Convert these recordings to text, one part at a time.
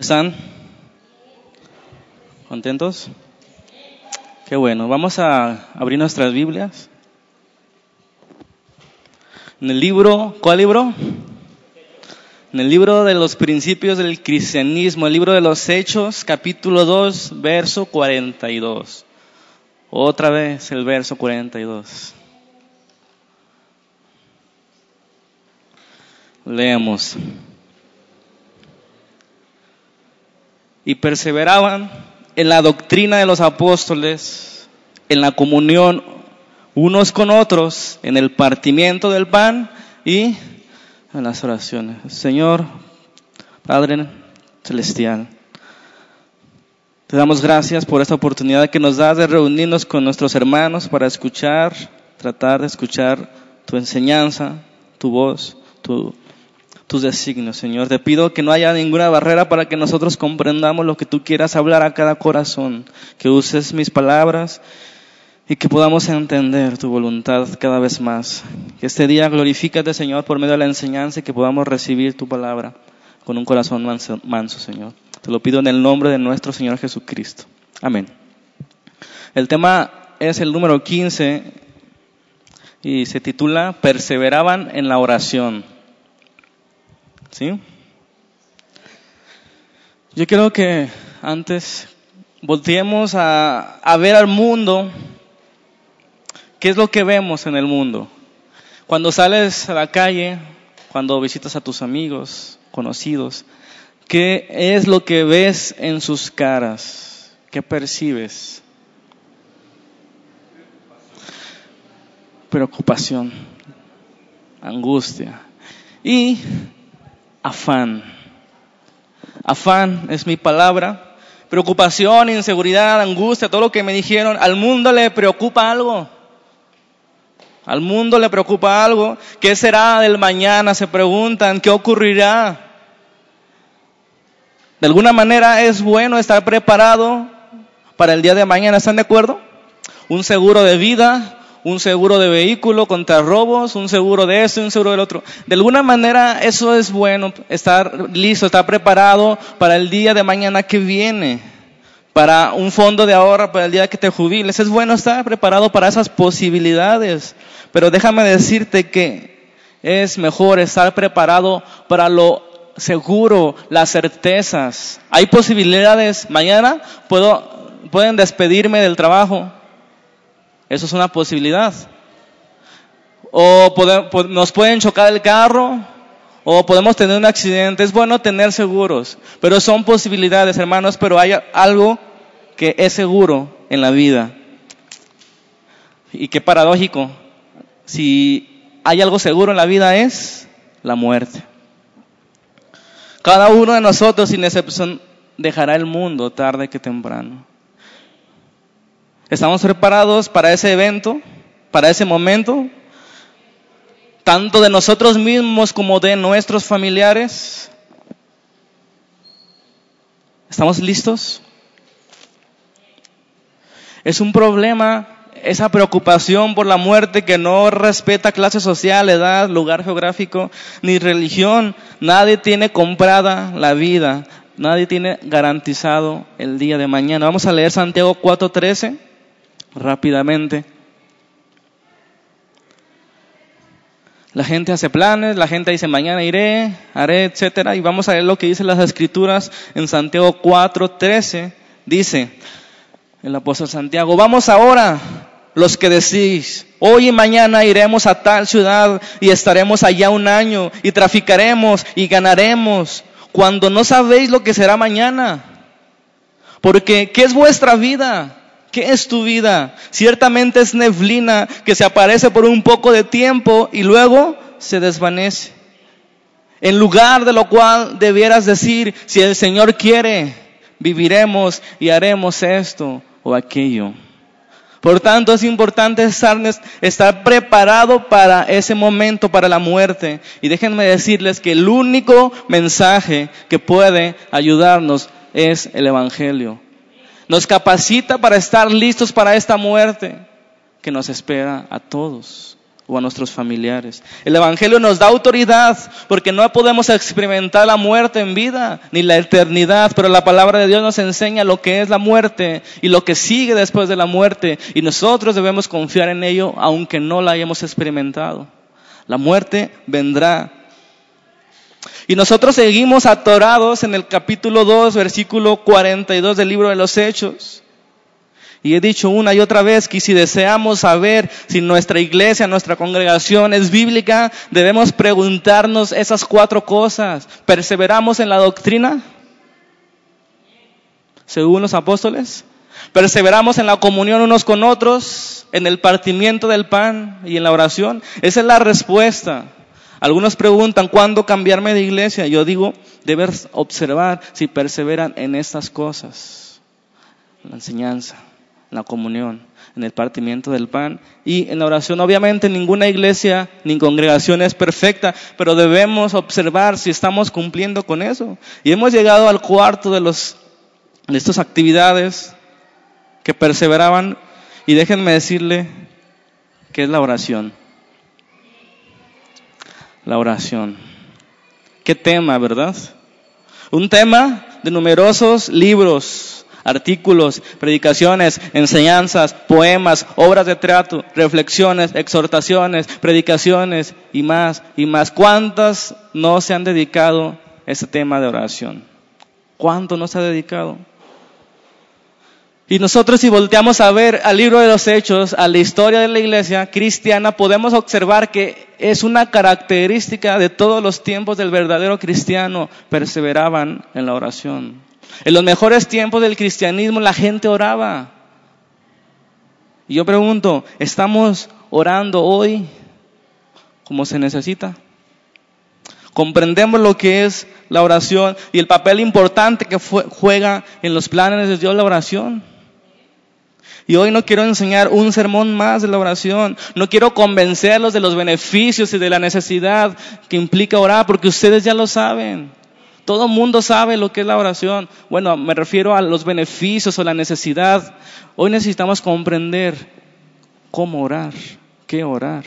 ¿Están contentos? Qué bueno. Vamos a abrir nuestras Biblias. En el libro, ¿cuál libro? En el libro de los principios del cristianismo, el libro de los Hechos, capítulo 2, verso 42. Otra vez el verso 42. Leemos. Y perseveraban en la doctrina de los apóstoles, en la comunión unos con otros, en el partimiento del pan y en las oraciones. Señor, Padre Celestial, te damos gracias por esta oportunidad que nos das de reunirnos con nuestros hermanos para escuchar, tratar de escuchar tu enseñanza, tu voz, tu tus designios, Señor. Te pido que no haya ninguna barrera para que nosotros comprendamos lo que tú quieras hablar a cada corazón, que uses mis palabras y que podamos entender tu voluntad cada vez más. Que este día glorifícate, Señor, por medio de la enseñanza y que podamos recibir tu palabra con un corazón manso, manso, Señor. Te lo pido en el nombre de nuestro Señor Jesucristo. Amén. El tema es el número 15 y se titula Perseveraban en la oración. ¿Sí? Yo creo que antes volteemos a, a ver al mundo. ¿Qué es lo que vemos en el mundo? Cuando sales a la calle, cuando visitas a tus amigos, conocidos, ¿qué es lo que ves en sus caras? ¿Qué percibes? Preocupación, angustia. Y afán. Afán es mi palabra. Preocupación, inseguridad, angustia, todo lo que me dijeron. Al mundo le preocupa algo. Al mundo le preocupa algo. ¿Qué será del mañana? Se preguntan. ¿Qué ocurrirá? De alguna manera es bueno estar preparado para el día de mañana. ¿Están de acuerdo? Un seguro de vida, un seguro de vehículo contra robos, un seguro de esto, un seguro del otro. De alguna manera eso es bueno, estar listo, estar preparado para el día de mañana que viene, para un fondo de ahorro para el día que te jubiles. Es bueno estar preparado para esas posibilidades, pero déjame decirte que es mejor estar preparado para lo seguro, las certezas. Hay posibilidades, mañana puedo, pueden despedirme del trabajo, eso es una posibilidad. O nos pueden chocar el carro, o podemos tener un accidente. Es bueno tener seguros, pero son posibilidades, hermanos, pero hay algo que es seguro en la vida. Y qué paradójico. Si hay algo seguro en la vida es la muerte. Cada uno de nosotros, sin excepción, dejará el mundo tarde que temprano. ¿Estamos preparados para ese evento, para ese momento? Tanto de nosotros mismos como de nuestros familiares. ¿Estamos listos? Es un problema esa preocupación por la muerte que no respeta clase social, edad, lugar geográfico, ni religión. Nadie tiene comprada la vida, nadie tiene garantizado el día de mañana. Vamos a leer Santiago 4:13 rápidamente. La gente hace planes, la gente dice mañana iré, haré, etcétera, y vamos a ver lo que dicen las escrituras en Santiago 4:13. Dice el apóstol Santiago, vamos ahora los que decís, hoy y mañana iremos a tal ciudad y estaremos allá un año y traficaremos y ganaremos, cuando no sabéis lo que será mañana. Porque, ¿qué es vuestra vida? ¿Qué es tu vida? Ciertamente es neblina que se aparece por un poco de tiempo y luego se desvanece. En lugar de lo cual debieras decir, si el Señor quiere, viviremos y haremos esto o aquello. Por tanto, es importante estar, estar, preparado para ese momento, para la muerte. Y déjenme decirles que el único mensaje que puede ayudarnos es el Evangelio nos capacita para estar listos para esta muerte que nos espera a todos. o a nuestros familiares. El Evangelio nos da autoridad porque no podemos experimentar la muerte en vida ni la eternidad, pero la palabra de Dios nos enseña lo que es la muerte y lo que sigue después de la muerte y nosotros debemos confiar en ello aunque no la hayamos experimentado. La muerte vendrá. Y nosotros seguimos atorados en el capítulo 2, versículo 42 del libro de los Hechos. Y he dicho una y otra vez que si deseamos saber si nuestra iglesia, nuestra congregación es bíblica, debemos preguntarnos esas cuatro cosas. ¿Perseveramos en la doctrina? Según los apóstoles. ¿Perseveramos en la comunión unos con otros? ¿En el partimiento del pan y en la oración? Esa es la respuesta. Algunos preguntan, ¿cuándo cambiarme de iglesia? Yo digo, debes observar si perseveran en estas cosas. La enseñanza en la comunión, en el partimiento del pan y en la oración. Obviamente ninguna iglesia ni congregación es perfecta, pero debemos observar si estamos cumpliendo con eso. Y hemos llegado al cuarto de, los, de estas actividades que perseveraban y déjenme decirle que es la oración. La oración. ¿Qué tema, verdad? Un tema de numerosos libros artículos, predicaciones, enseñanzas, poemas, obras de teatro, reflexiones, exhortaciones, predicaciones y más y más. ¿Cuántas no se han dedicado a ese tema de oración? ¿Cuánto no se ha dedicado? Y nosotros si volteamos a ver al libro de los hechos, a la historia de la iglesia cristiana, podemos observar que es una característica de todos los tiempos del verdadero cristiano, perseveraban en la oración. En los mejores tiempos del cristianismo la gente oraba. Y yo pregunto, ¿estamos orando hoy como se necesita? Comprendemos lo que es la oración y el papel importante que juega en los planes de Dios la oración. Y hoy no quiero enseñar un sermón más de la oración. No quiero convencerlos de los beneficios y de la necesidad que implica orar, porque ustedes ya lo saben. Todo el mundo sabe lo que es la oración. Bueno, me refiero a los beneficios o la necesidad. Hoy necesitamos comprender cómo orar, qué orar.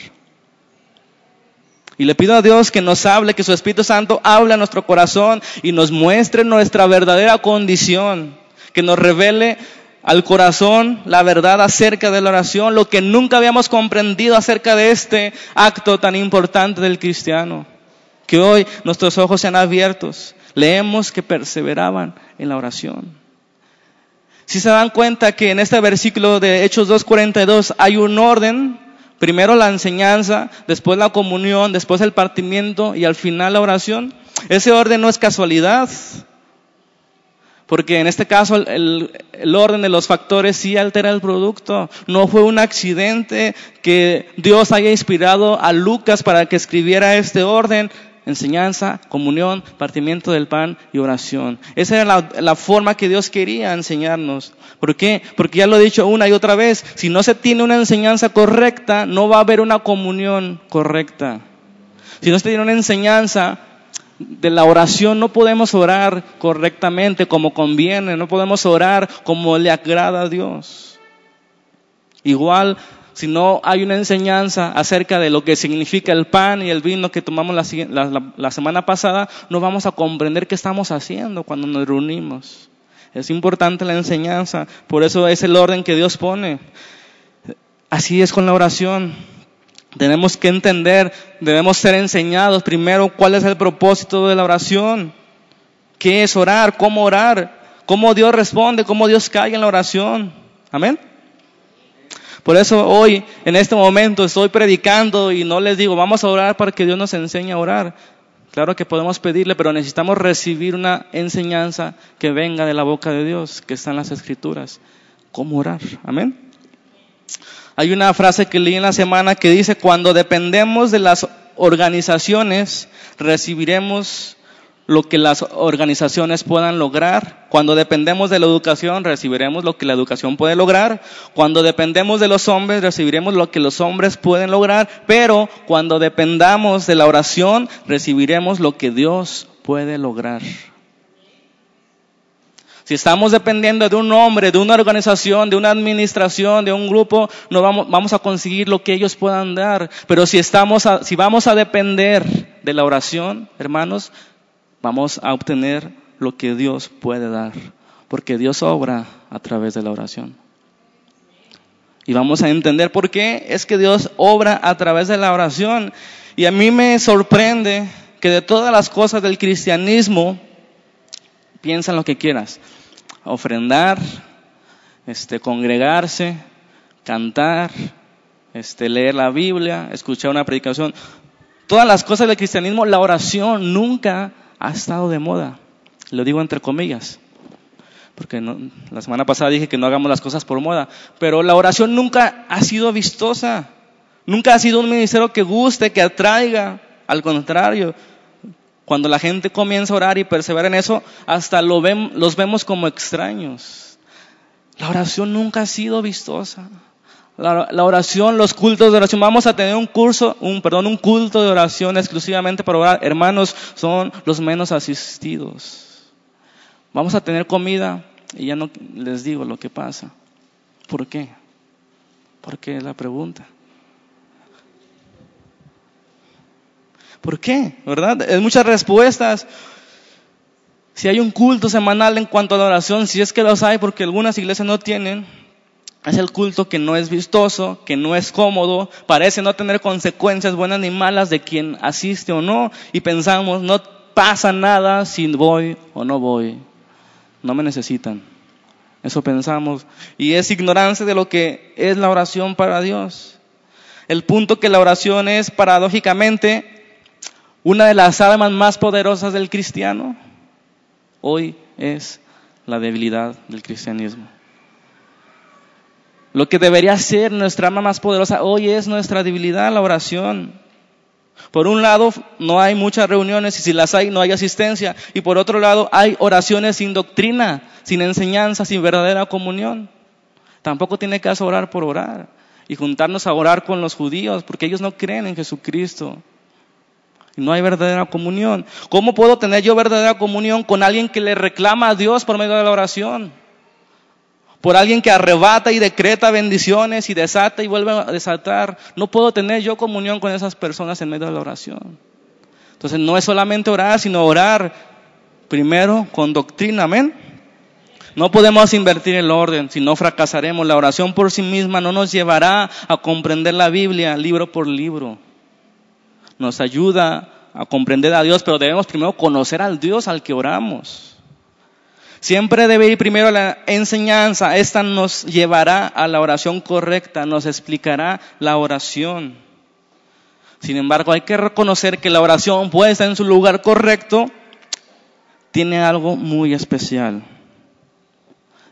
Y le pido a Dios que nos hable, que su Espíritu Santo hable a nuestro corazón y nos muestre nuestra verdadera condición, que nos revele al corazón la verdad acerca de la oración, lo que nunca habíamos comprendido acerca de este acto tan importante del cristiano. Que hoy nuestros ojos sean abiertos leemos que perseveraban en la oración. Si se dan cuenta que en este versículo de Hechos 2.42 hay un orden, primero la enseñanza, después la comunión, después el partimiento y al final la oración. Ese orden no es casualidad, porque en este caso el, orden de los factores sí altera el producto. No fue un accidente que Dios haya inspirado a Lucas para que escribiera este orden enseñanza, comunión, partimiento del pan y oración. Esa era la, forma que Dios quería enseñarnos. ¿Por qué? Porque ya lo he dicho una y otra vez, si no se tiene una enseñanza correcta, no va a haber una comunión correcta. Si no se tiene una enseñanza de la oración, no podemos orar correctamente como conviene, no podemos orar como le agrada a Dios. Igual si no hay una enseñanza acerca de lo que significa el pan y el vino que tomamos la, semana pasada, no vamos a comprender qué estamos haciendo cuando nos reunimos. Es importante la enseñanza, por eso es el orden que Dios pone. Así es con la oración. Tenemos que entender, debemos ser enseñados primero cuál es el propósito de la oración, qué es orar, cómo orar, cómo Dios responde, cómo Dios cae en la oración. Amén. Por eso hoy, en este momento, estoy predicando y no les digo, vamos a orar para que Dios nos enseñe a orar. Claro que podemos pedirle, pero necesitamos recibir una enseñanza que venga de la boca de Dios, que está en las escrituras. ¿Cómo orar? Amén. Hay una frase que leí en la semana que dice, cuando dependemos de las organizaciones, recibiremos lo que las organizaciones puedan lograr. Cuando dependemos de la educación, recibiremos lo que la educación puede lograr. Cuando dependemos de los hombres, recibiremos lo que los hombres pueden lograr. Pero cuando dependamos de la oración, recibiremos lo que Dios puede lograr. Si estamos dependiendo de un hombre, de una organización, de una administración, de un grupo, no vamos, a conseguir lo que ellos puedan dar. Pero si estamos, si vamos a depender de la oración, hermanos, vamos a obtener lo que Dios puede dar. Porque Dios obra a través de la oración. Y vamos a entender por qué es que Dios obra a través de la oración. Y a mí me sorprende que de todas las cosas del cristianismo, piensa en lo que quieras. Ofrendar, este, congregarse, cantar, este, leer la Biblia, escuchar una predicación. Todas las cosas del cristianismo, la oración nunca ha estado de moda. Lo digo entre comillas. Porque la semana pasada dije que no hagamos las cosas por moda. Pero la oración nunca ha sido vistosa. Nunca ha sido un ministerio que guste, que atraiga. Al contrario, cuando la gente comienza a orar y persevera en eso, hasta lo los vemos como extraños. La oración nunca ha sido vistosa. La, oración, los cultos de oración. Vamos a tener un curso, un, perdón, un culto de oración exclusivamente para orar. Hermanos, son los menos asistidos. Vamos a tener comida y ya no les digo lo que pasa. ¿Por qué? ¿Por qué la pregunta? ¿Por qué? ¿Verdad? Es muchas respuestas. Si hay un culto semanal en cuanto a la oración, si es que los hay, porque algunas iglesias no tienen, es el culto que no es vistoso, que no es cómodo, parece no tener consecuencias buenas ni malas de quien asiste o no, y pensamos, no pasa nada si voy o no voy, no me necesitan. Eso pensamos. Y es ignorancia de lo que es la oración para Dios. El punto que la oración es paradójicamente una de las armas más poderosas del cristiano hoy es la debilidad del cristianismo. Lo que debería ser nuestra arma más poderosa hoy es nuestra debilidad, la oración. Por un lado, no hay muchas reuniones y si las hay, no hay asistencia. Y por otro lado, hay oraciones sin doctrina, sin enseñanza, sin verdadera comunión. Tampoco tiene caso orar por orar y juntarnos a orar con los judíos, porque ellos no creen en Jesucristo. No hay verdadera comunión. ¿Cómo puedo tener yo verdadera comunión con alguien que le reclama a Dios por medio de la oración? Por alguien que arrebata y decreta bendiciones y desata y vuelve a desatar. No puedo tener yo comunión con esas personas en medio de la oración. Entonces no es solamente orar, sino orar primero con doctrina, amén. No podemos invertir el orden, si no fracasaremos. La oración por sí misma no nos llevará a comprender la Biblia libro por libro nos ayuda a comprender a Dios, pero debemos primero conocer al Dios al que oramos. Siempre debe ir primero la enseñanza, esta nos llevará a la oración correcta, nos explicará la oración. Sin embargo, hay que reconocer que la oración puesta en su lugar correcto tiene algo muy especial.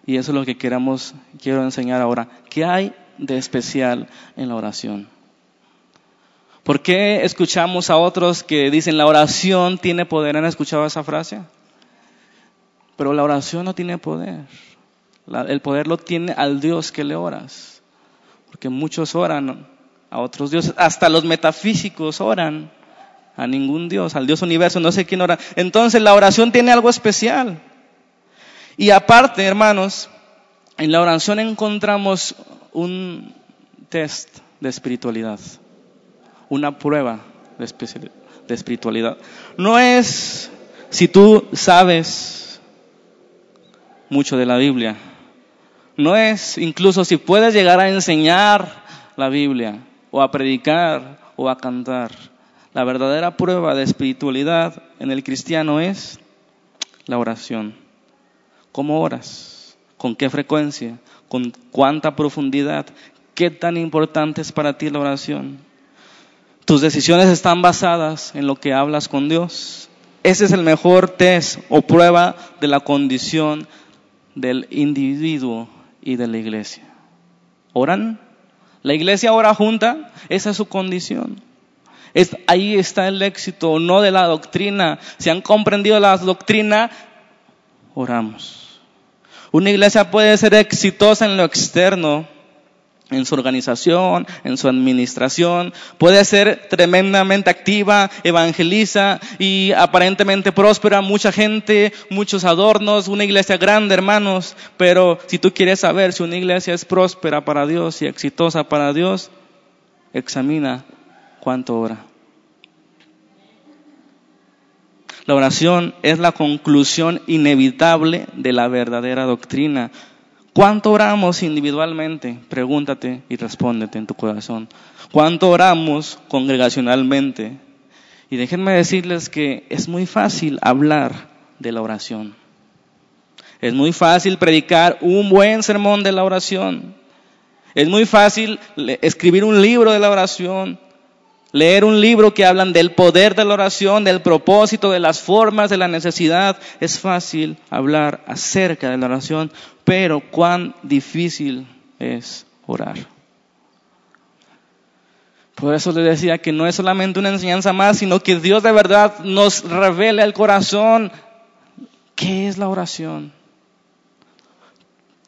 Y eso es lo que queramos, quiero enseñar ahora. ¿Qué hay de especial en la oración? ¿Por qué escuchamos a otros que dicen la oración tiene poder? ¿Han escuchado esa frase? Pero la oración no tiene poder. el poder lo tiene al Dios que le oras. Porque muchos oran a otros dioses. Hasta los metafísicos oran a ningún Dios, al Dios universo, no sé quién ora. Entonces la oración tiene algo especial. Y aparte, hermanos, en la oración encontramos un test de espiritualidad una prueba de espiritualidad. No es si tú sabes mucho de la Biblia. No es incluso si puedes llegar a enseñar la Biblia o a predicar o a cantar. La verdadera prueba de espiritualidad en el cristiano es la oración. ¿Cómo oras? ¿Con qué frecuencia? ¿Con cuánta profundidad? ¿Qué tan importante es para ti la oración? Tus decisiones están basadas en lo que hablas con Dios. Ese es el mejor test o prueba de la condición del individuo y de la iglesia. ¿Oran? La iglesia ora junta, esa es su condición. ahí está el éxito, no de la doctrina. Si han comprendido la doctrina, oramos. Una iglesia puede ser exitosa en lo externo, en su organización, en su administración, puede ser tremendamente activa, evangeliza y aparentemente próspera, mucha gente, muchos adornos, una iglesia grande, hermanos, pero si tú quieres saber si una iglesia es próspera para Dios y exitosa para Dios, examina cuánto ora. La oración es la conclusión inevitable de la verdadera doctrina. ¿Cuánto oramos individualmente? Pregúntate y respóndete en tu corazón. ¿Cuánto oramos congregacionalmente? Y déjenme decirles que es muy fácil hablar de la oración. Es muy fácil predicar un buen sermón de la oración. Es muy fácil escribir un libro de la oración, leer un libro que hablan del poder de la oración, del propósito, de las formas, de la necesidad. Es fácil hablar acerca de la oración, pero cuán difícil es orar. Por eso les decía que no es solamente una enseñanza más, sino que Dios de verdad nos revela el corazón. ¿Qué es la oración?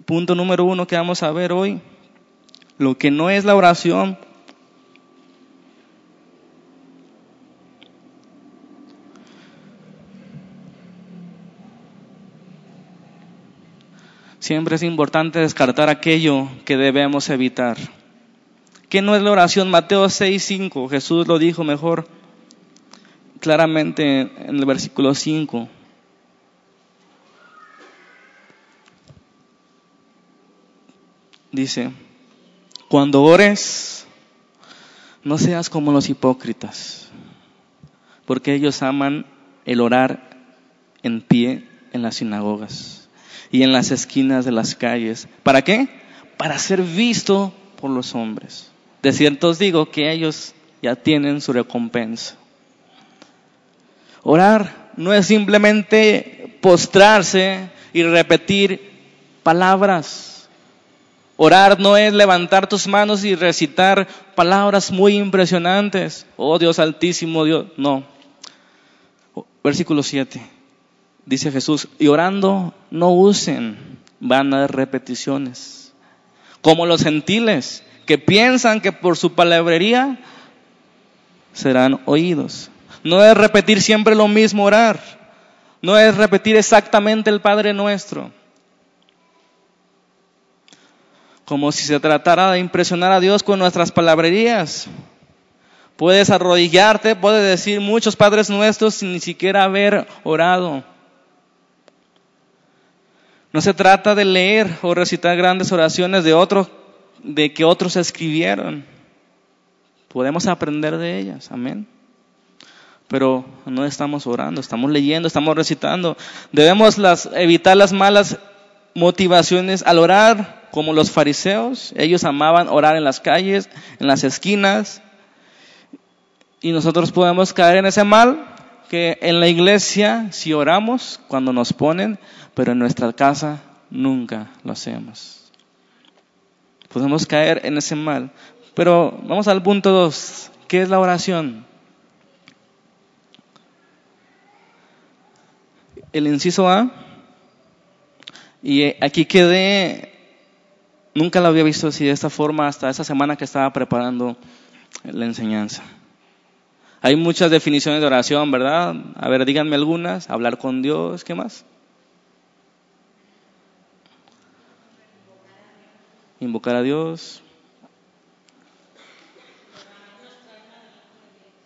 Punto número uno que vamos a ver hoy. Lo que no es la oración. Siempre es importante descartar aquello que debemos evitar. ¿Qué no es la oración? Mateo 6:5. Jesús lo dijo mejor claramente en el versículo 5. Dice, cuando ores, no seas como los hipócritas, porque ellos aman el orar en pie en las sinagogas y en las esquinas de las calles. ¿Para qué? Para ser visto por los hombres. De cierto os digo que ellos ya tienen su recompensa. Orar no es simplemente postrarse y repetir palabras Orar no es levantar tus manos y recitar palabras muy impresionantes. Oh Dios altísimo, Dios. No. Versículo 7. Dice Jesús, y orando no usen vanas repeticiones, como los gentiles que piensan que por su palabrería serán oídos. No es repetir siempre lo mismo orar, no es repetir exactamente el Padre nuestro como si se tratara de impresionar a Dios con nuestras palabrerías. Puedes arrodillarte, puedes decir muchos padres nuestros sin ni siquiera haber orado. No se trata de leer o recitar grandes oraciones de otros, de que otros escribieron. Podemos aprender de ellas, amén. Pero no estamos orando, estamos leyendo, estamos recitando. Debemos evitar las malas motivaciones al orar como los fariseos, ellos amaban orar en las calles, en las esquinas, y nosotros podemos caer en ese mal que en la iglesia si oramos cuando nos ponen, pero en nuestra casa nunca lo hacemos. Podemos caer en ese mal. Pero vamos al punto dos. ¿Qué es la oración? El inciso A. Y aquí quedé Nunca lo había visto así de esta forma hasta esa semana que estaba preparando la enseñanza. Hay muchas definiciones de oración, ¿verdad? A ver, díganme algunas. Hablar con Dios, ¿qué más? Invocar a Dios.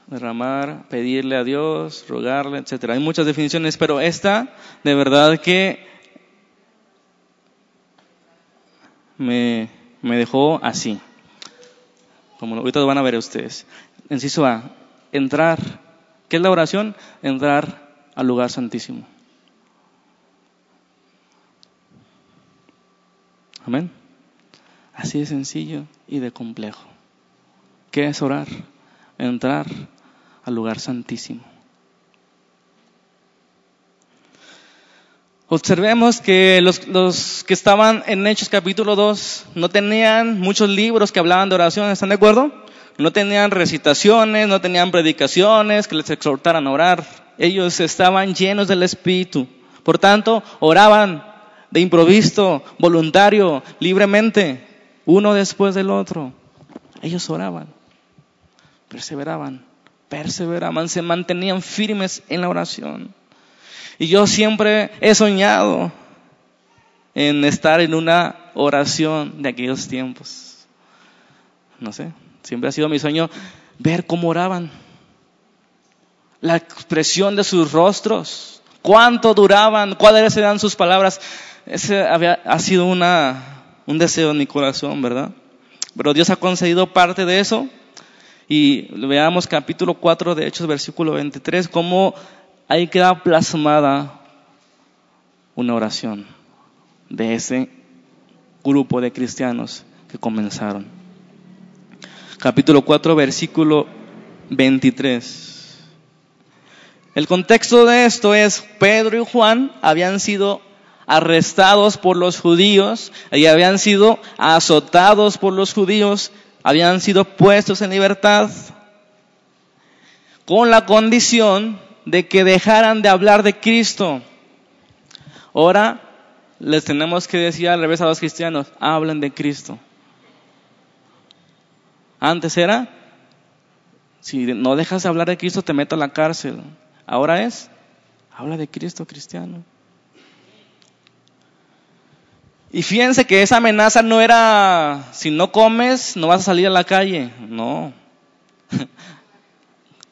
Derramar, pedirle a Dios, rogarle, etc. Hay muchas definiciones, pero esta, de verdad que me, dejó así. Como ahorita lo van a ver ustedes. Enciso A, entrar. ¿Qué es la oración? Entrar al lugar santísimo. Amén. Así de sencillo y de complejo. ¿Qué es orar? Entrar al lugar santísimo. Observemos que los, que estaban en Hechos capítulo 2 no tenían muchos libros que hablaban de oración, ¿están de acuerdo? No tenían recitaciones, no tenían predicaciones que les exhortaran a orar. Ellos estaban llenos del Espíritu. Por tanto, oraban de improviso, voluntario, libremente. Uno después del otro. Ellos oraban, perseveraban, perseveraban, se mantenían firmes en la oración. Y yo siempre he soñado en estar en una oración de aquellos tiempos. No sé, siempre ha sido mi sueño ver cómo oraban. La expresión de sus rostros, cuánto duraban, cuáles eran sus palabras. Ese había, ha sido una, un deseo en mi corazón, ¿verdad? Pero Dios ha concedido parte de eso. Y veamos capítulo 4 de Hechos, versículo 23, cómo ahí queda plasmada una oración de ese grupo de cristianos que comenzaron. Capítulo 4, versículo 23. El contexto de esto es Pedro y Juan habían sido arrestados por los judíos y habían sido azotados por los judíos, habían sido puestos en libertad con la condición de que dejaran de hablar de Cristo. Ahora les tenemos que decir al revés a los cristianos, hablen de Cristo. Antes era, si no dejas de hablar de Cristo te meto a la cárcel. Ahora es, habla de Cristo cristiano. Y fíjense que esa amenaza no era, si no comes, no vas a salir a la calle. No.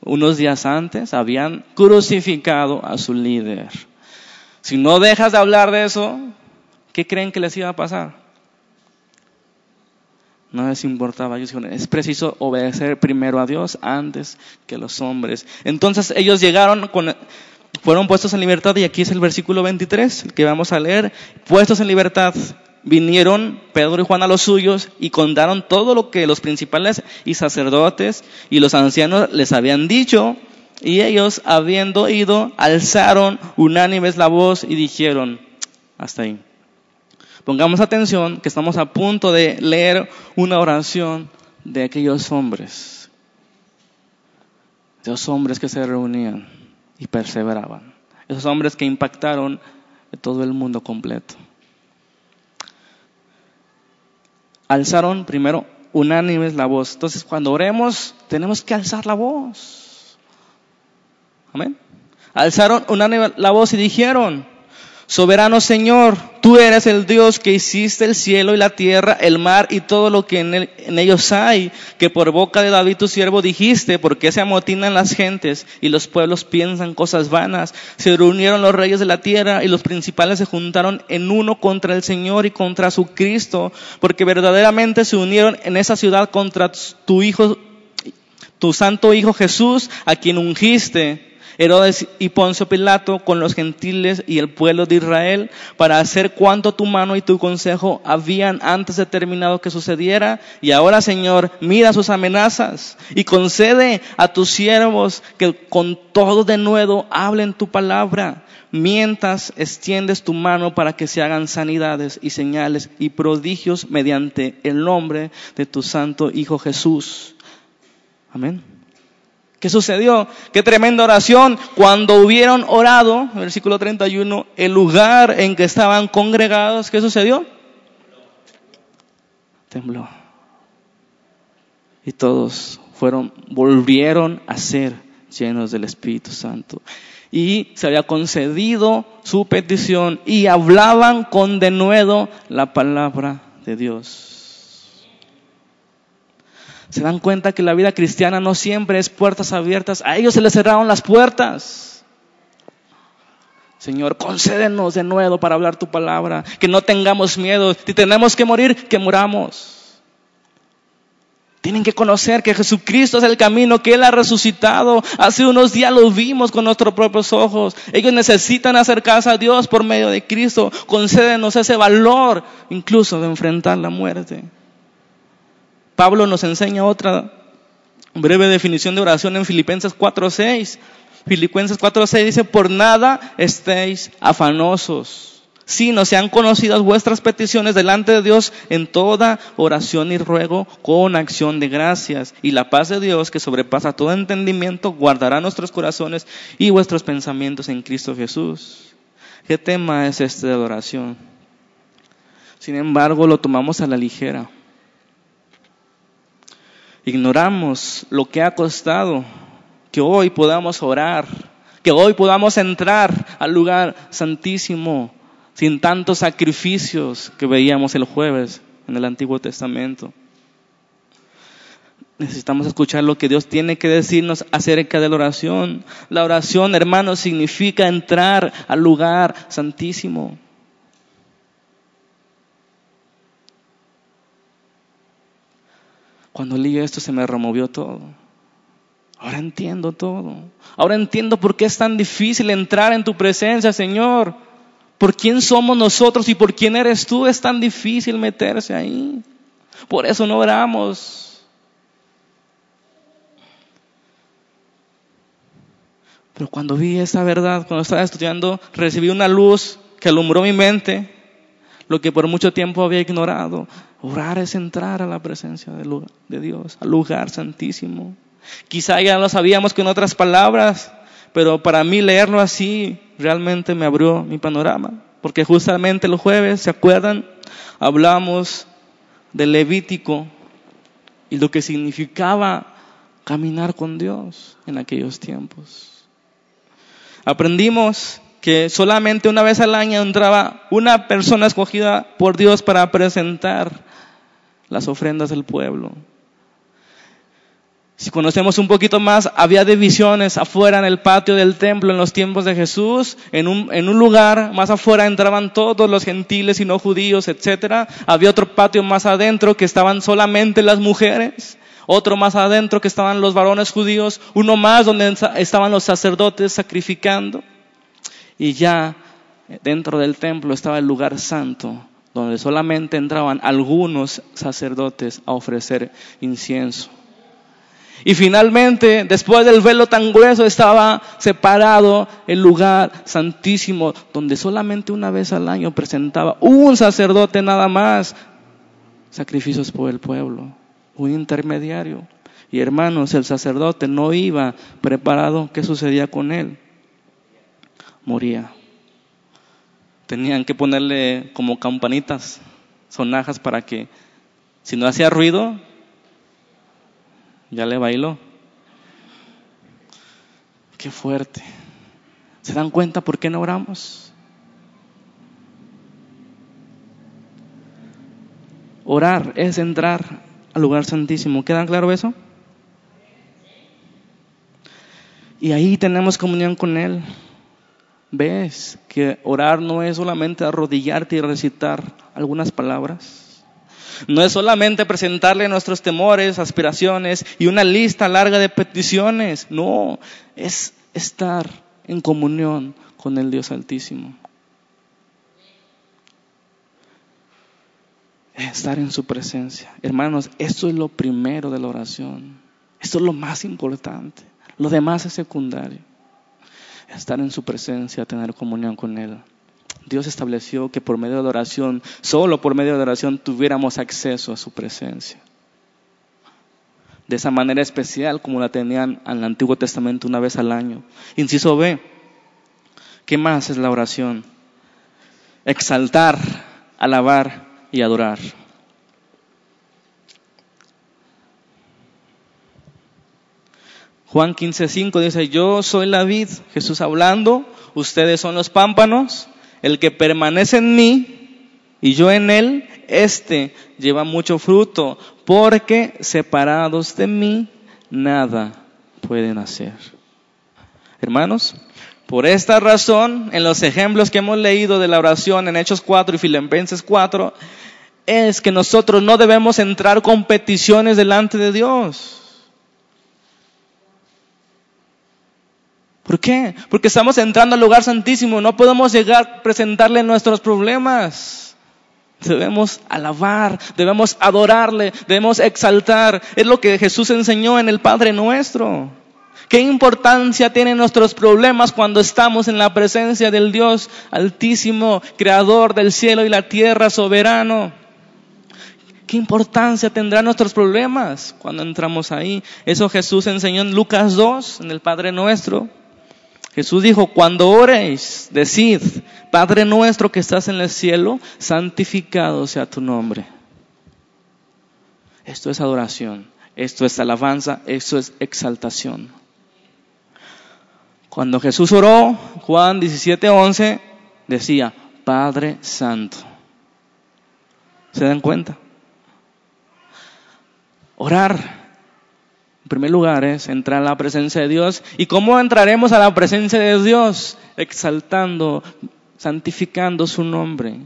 Unos días antes habían crucificado a su líder. Si no dejas de hablar de eso, ¿qué creen que les iba a pasar? No les importaba. Ellos dijeron, es preciso obedecer primero a Dios antes que los hombres. Entonces ellos llegaron con, fueron puestos en libertad y aquí es el versículo 23 que vamos a leer. Puestos en libertad vinieron Pedro y Juan a los suyos y contaron todo lo que los principales y sacerdotes y los ancianos les habían dicho. Y ellos, habiendo ido, alzaron unánimes la voz y dijeron, hasta ahí. Pongamos atención que estamos a punto de leer una oración de aquellos hombres, de los hombres que se reunían y perseveraban, esos hombres que impactaron todo el mundo completo. Alzaron primero unánimes la voz. Entonces, cuando oremos, tenemos que alzar la voz. Amén. Alzaron unánimes la voz y dijeron, Soberano Señor, tú eres el Dios que hiciste el cielo y la tierra, el mar y todo lo que en, ellos hay, que por boca de David tu siervo dijiste, porque se amotinan las gentes y los pueblos piensan cosas vanas. Se reunieron los reyes de la tierra y los principales se juntaron en uno contra el Señor y contra su Cristo, porque verdaderamente se unieron en esa ciudad contra tu Hijo, tu Santo Hijo Jesús, a quien ungiste Herodes y Poncio Pilato con los gentiles y el pueblo de Israel para hacer cuanto tu mano y tu consejo habían antes determinado que sucediera. Y ahora, Señor, mira sus amenazas y concede a tus siervos que con todo de nuevo hablen tu palabra mientras extiendes tu mano para que se hagan sanidades y señales y prodigios mediante el nombre de tu santo Hijo Jesús. Amén. ¿Qué sucedió? Qué tremenda oración. Cuando hubieron orado, versículo 31, el lugar en que estaban congregados, ¿qué sucedió? Tembló. Y todos fueron, volvieron a ser llenos del Espíritu Santo. Y se había concedido su petición y hablaban con denuedo la palabra de Dios se dan cuenta que la vida cristiana no siempre es puertas abiertas. A ellos se les cerraron las puertas. Señor, concédenos de nuevo para hablar tu palabra, que no tengamos miedo. Si tenemos que morir, que muramos. Tienen que conocer que Jesucristo es el camino, que Él ha resucitado. Hace unos días lo vimos con nuestros propios ojos. Ellos necesitan acercarse a Dios por medio de Cristo. Concédenos ese valor, incluso de enfrentar la muerte. Pablo nos enseña otra breve definición de oración en Filipenses 4.6. Filipenses 4.6 dice, por nada estéis afanosos, sino sean conocidas vuestras peticiones delante de Dios en toda oración y ruego con acción de gracias. Y la paz de Dios, que sobrepasa todo entendimiento, guardará nuestros corazones y vuestros pensamientos en Cristo Jesús. ¿Qué tema es este de oración? Sin embargo, lo tomamos a la ligera. Ignoramos lo que ha costado que hoy podamos orar, que hoy podamos entrar al lugar santísimo sin tantos sacrificios que veíamos el jueves en el Antiguo Testamento. Necesitamos escuchar lo que Dios tiene que decirnos acerca de la oración. La oración, hermanos, significa entrar al lugar santísimo. Cuando leí esto se me removió todo. Ahora entiendo todo. Ahora entiendo por qué es tan difícil entrar en tu presencia, Señor. Por quién somos nosotros y por quién eres tú es tan difícil meterse ahí. Por eso no oramos. Pero cuando vi esa verdad, cuando estaba estudiando, recibí una luz que alumbró mi mente, lo que por mucho tiempo había ignorado. Orar es entrar a la presencia de Dios, al lugar santísimo. Quizá ya lo sabíamos con otras palabras, pero para mí leerlo así realmente me abrió mi panorama. Porque justamente los jueves, ¿se acuerdan? Hablamos del Levítico y lo que significaba caminar con Dios en aquellos tiempos. Aprendimos que solamente una vez al año entraba una persona escogida por Dios para presentar las ofrendas del pueblo. Si conocemos un poquito más, había divisiones afuera en el patio del templo en los tiempos de Jesús. En un, en un lugar más afuera entraban todos los gentiles y no judíos, etc. Había otro patio más adentro que estaban solamente las mujeres otro más adentro que estaban los varones judíos, uno más donde estaban los sacerdotes sacrificando, y ya dentro del templo estaba el lugar santo, donde solamente entraban algunos sacerdotes a ofrecer incienso. Y finalmente, después del velo tan grueso, estaba separado el lugar santísimo, donde solamente una vez al año presentaba un sacerdote nada más sacrificios por el pueblo un intermediario. Y hermanos, el sacerdote no iba preparado. ¿Qué sucedía con él? Moría. Tenían que ponerle como campanitas, sonajas para que si no hacía ruido, ya le bailó. Qué fuerte. ¿Se dan cuenta por qué no oramos? Orar es entrar al lugar santísimo. ¿Queda claro eso? Y ahí tenemos comunión con Él. ¿Ves que orar no es solamente arrodillarte y recitar algunas palabras? No es solamente presentarle nuestros temores, aspiraciones y una lista larga de peticiones. No, es estar en comunión con el Dios Altísimo. estar en su presencia. Hermanos, esto es lo primero de la oración. Esto es lo más importante. Lo demás es secundario. Estar en su presencia, tener comunión con Él. Dios estableció que por medio de oración, solo por medio de oración, tuviéramos acceso a su presencia. De esa manera especial como la tenían en el Antiguo Testamento una vez al año. Inciso B. ¿Qué más es la oración? Exaltar, alabar y adorar. Juan 15:5 dice, yo soy la vid, Jesús hablando, ustedes son los pámpanos, el que permanece en mí y yo en él, este lleva mucho fruto, porque separados de mí nada pueden hacer. Hermanos, por esta razón, en los ejemplos que hemos leído de la oración en Hechos 4 y Filipenses 4, es que nosotros no debemos entrar con peticiones delante de Dios. ¿Por qué? Porque estamos entrando al lugar santísimo, no podemos llegar a presentarle nuestros problemas. Debemos alabar, debemos adorarle, debemos exaltar. Es lo que Jesús enseñó en el Padre nuestro. ¿Qué importancia tienen nuestros problemas cuando estamos en la presencia del Dios altísimo, creador del cielo y la tierra, soberano? ¿Qué importancia tendrán nuestros problemas cuando entramos ahí? Eso Jesús enseñó en Lucas 2, en el Padre Nuestro. Jesús dijo, cuando oréis, decid, Padre nuestro que estás en el cielo, santificado sea tu nombre. Esto es adoración. Esto es alabanza, esto es exaltación. Cuando Jesús oró, Juan 17:11 decía, Padre Santo. ¿Se dan cuenta? Orar, en primer lugar, es entrar a la presencia de Dios. ¿Y cómo entraremos a la presencia de Dios? Exaltando, santificando su nombre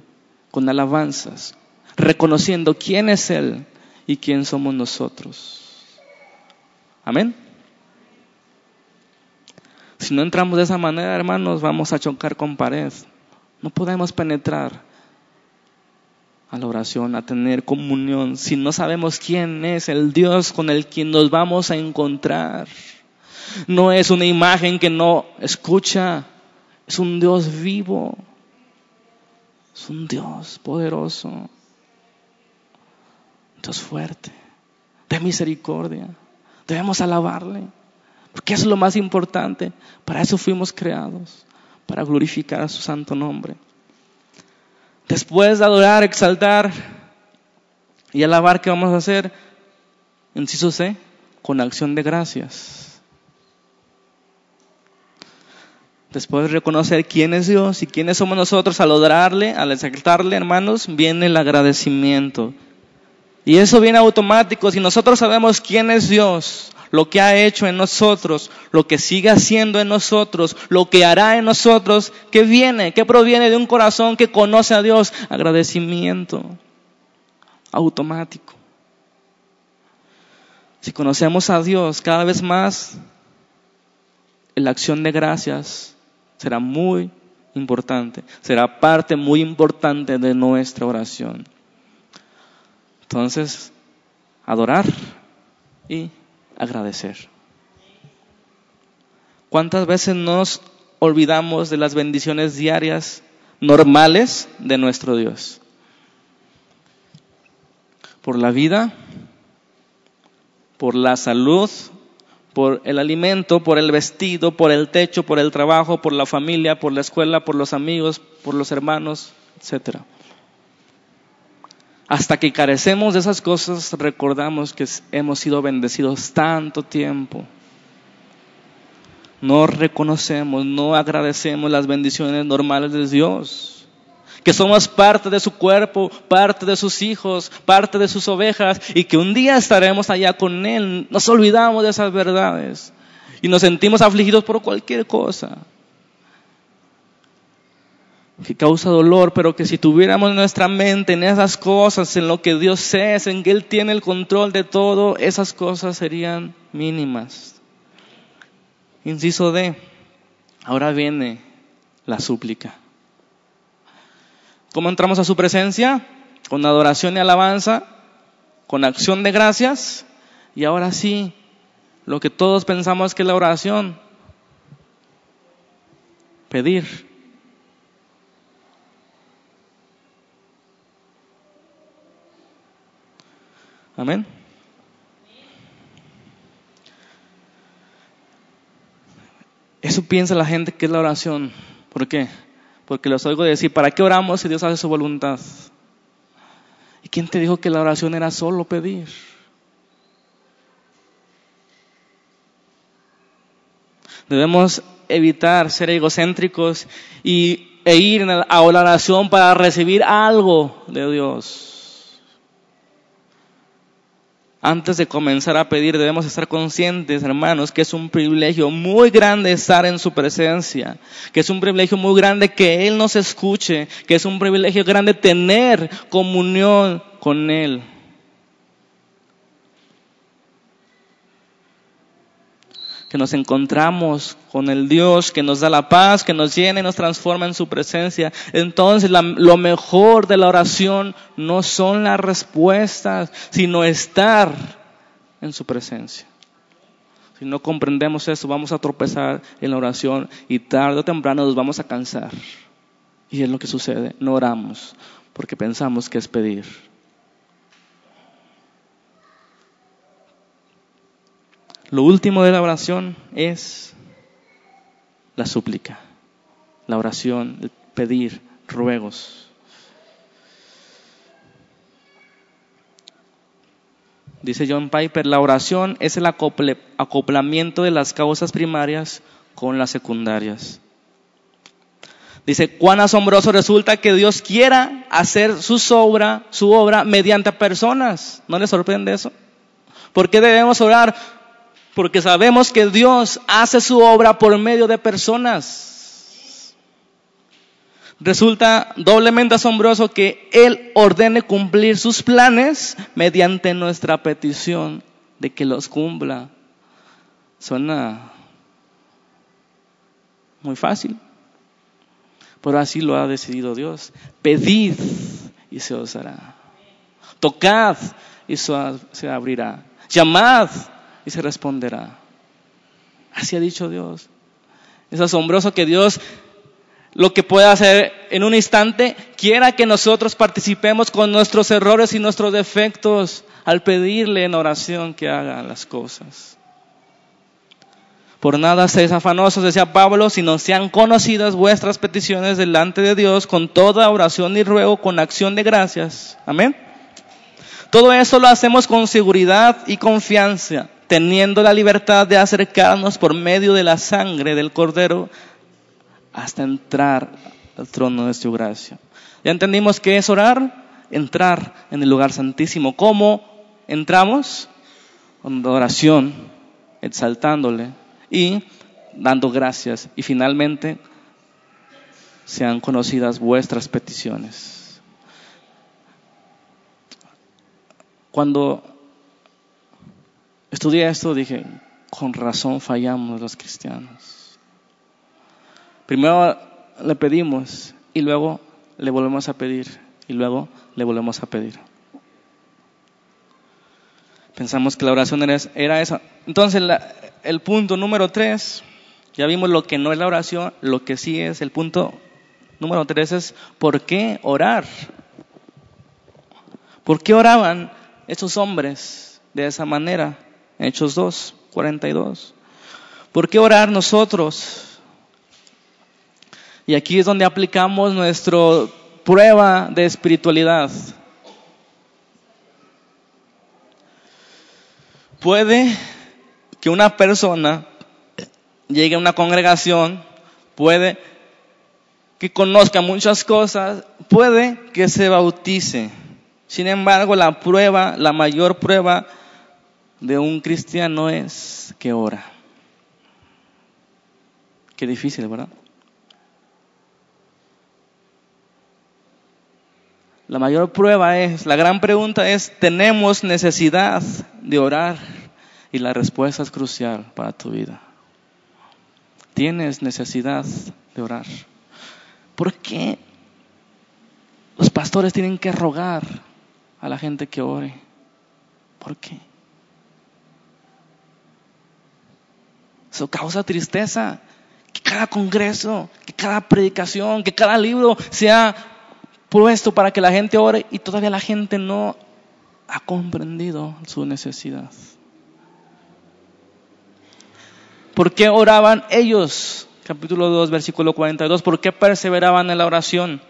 con alabanzas, reconociendo quién es Él y quién somos nosotros. Amén. Si no entramos de esa manera, hermanos, vamos a chocar con pared. No podemos penetrar a la oración, a tener comunión, si no sabemos quién es el Dios con el quien nos vamos a encontrar. No es una imagen que no escucha, es un Dios vivo, es un Dios poderoso, Dios fuerte, de misericordia. Debemos alabarle, porque es lo más importante. Para eso fuimos creados, para glorificar a su santo nombre. Después de adorar, exaltar y alabar, ¿qué vamos a hacer? Inciso C, con acción de gracias. Después de reconocer quién es Dios y quiénes somos nosotros, al adorarle, al exaltarle, hermanos, viene el agradecimiento. Y eso viene automático. Si nosotros sabemos quién es Dios, lo que ha hecho en nosotros, lo que sigue haciendo en nosotros, lo que hará en nosotros, ¿qué viene? ¿Qué proviene de un corazón que conoce a Dios? Agradecimiento automático. Si conocemos a Dios cada vez más, la acción de gracias será muy importante, será parte muy importante de nuestra oración. Entonces, adorar y agradecer. ¿Cuántas veces nos olvidamos de las bendiciones diarias normales de nuestro Dios? Por la vida, por la salud, por el alimento, por el vestido, por el techo, por el trabajo, por la familia, por la escuela, por los amigos, por los hermanos, etcétera. Hasta que carecemos de esas cosas, recordamos que hemos sido bendecidos tanto tiempo. No reconocemos, no agradecemos las bendiciones normales de Dios. Que somos parte de su cuerpo, parte de sus hijos, parte de sus ovejas y que un día estaremos allá con Él. Nos olvidamos de esas verdades y nos sentimos afligidos por cualquier cosa que causa dolor, pero que si tuviéramos nuestra mente en esas cosas, en lo que Dios es, en que Él tiene el control de todo, esas cosas serían mínimas. Inciso D, ahora viene la súplica. ¿Cómo entramos a su presencia? Con adoración y alabanza, con acción de gracias, y ahora sí, lo que todos pensamos que es la oración, pedir Amén. Eso piensa la gente que es la oración. ¿Por qué? Porque los oigo decir, ¿para qué oramos si Dios hace su voluntad? ¿Y quién te dijo que la oración era solo pedir? Debemos evitar ser egocéntricos y, e ir a la oración para recibir algo de Dios. Antes de comenzar a pedir debemos estar conscientes, hermanos, que es un privilegio muy grande estar en su presencia, que es un privilegio muy grande que Él nos escuche, que es un privilegio grande tener comunión con Él. Que nos encontramos con el Dios que nos da la paz, que nos llena y nos transforma en su presencia. Entonces lo mejor de la oración no son las respuestas, sino estar en su presencia. Si no comprendemos eso, vamos a tropezar en la oración y tarde o temprano nos vamos a cansar. Y es lo que sucede, no oramos porque pensamos que es pedir. Lo último de la oración es la súplica, la oración, el pedir, ruegos. Dice John Piper, la oración es el acoplamiento de las causas primarias con las secundarias. Dice, cuán asombroso resulta que Dios quiera hacer su obra, su obra mediante personas. ¿No le sorprende eso? ¿Por qué debemos orar? Porque sabemos que Dios hace su obra por medio de personas resulta doblemente asombroso que Él ordene cumplir sus planes mediante nuestra petición de que los cumpla. Suena muy fácil, pero así lo ha decidido Dios. Pedid y se os hará. Tocad y se abrirá. Llamad y se responderá. Así ha dicho Dios. Es asombroso que Dios lo que puede hacer en un instante, quiera que nosotros participemos con nuestros errores y nuestros defectos al pedirle en oración que haga las cosas. Por nada seáis afanosos, decía Pablo, sino sean conocidas vuestras peticiones delante de Dios con toda oración y ruego, con acción de gracias. Amén. Todo eso lo hacemos con seguridad y confianza, teniendo la libertad de acercarnos por medio de la sangre del Cordero hasta entrar al trono de su gracia. Ya entendimos qué es orar, entrar en el lugar santísimo. ¿Cómo entramos? Con oración, exaltándole y dando gracias. Y finalmente, sean conocidas vuestras peticiones. Cuando estudié esto dije, con razón fallamos los cristianos. Primero le pedimos y luego le volvemos a pedir y luego le volvemos a pedir. Pensamos que la oración era, era esa. Entonces el punto número tres, ya vimos lo que no es la oración, lo que sí es. El punto número tres es ¿por qué orar? ¿Por qué oraban esos hombres de esa manera? Hechos 2, 42. ¿Por qué orar nosotros? Y aquí es donde aplicamos nuestra prueba de espiritualidad. Puede que una persona llegue a una congregación, puede que conozca muchas cosas, puede que se bautice. Sin embargo, la prueba, la mayor prueba de un cristiano es que ora. Qué difícil, ¿verdad? La mayor prueba es, la gran pregunta es, ¿tenemos necesidad de orar? Y la respuesta es crucial para tu vida. ¿Tienes necesidad de orar? ¿Por qué los pastores tienen que rogar a la gente que ore? ¿Por qué? Eso causa tristeza. Que cada congreso, que cada predicación, que cada libro sea puesto para que la gente ore y todavía la gente no ha comprendido su necesidad. ¿Por qué oraban ellos? Capítulo 2, versículo 42. ¿Por qué perseveraban en la oración?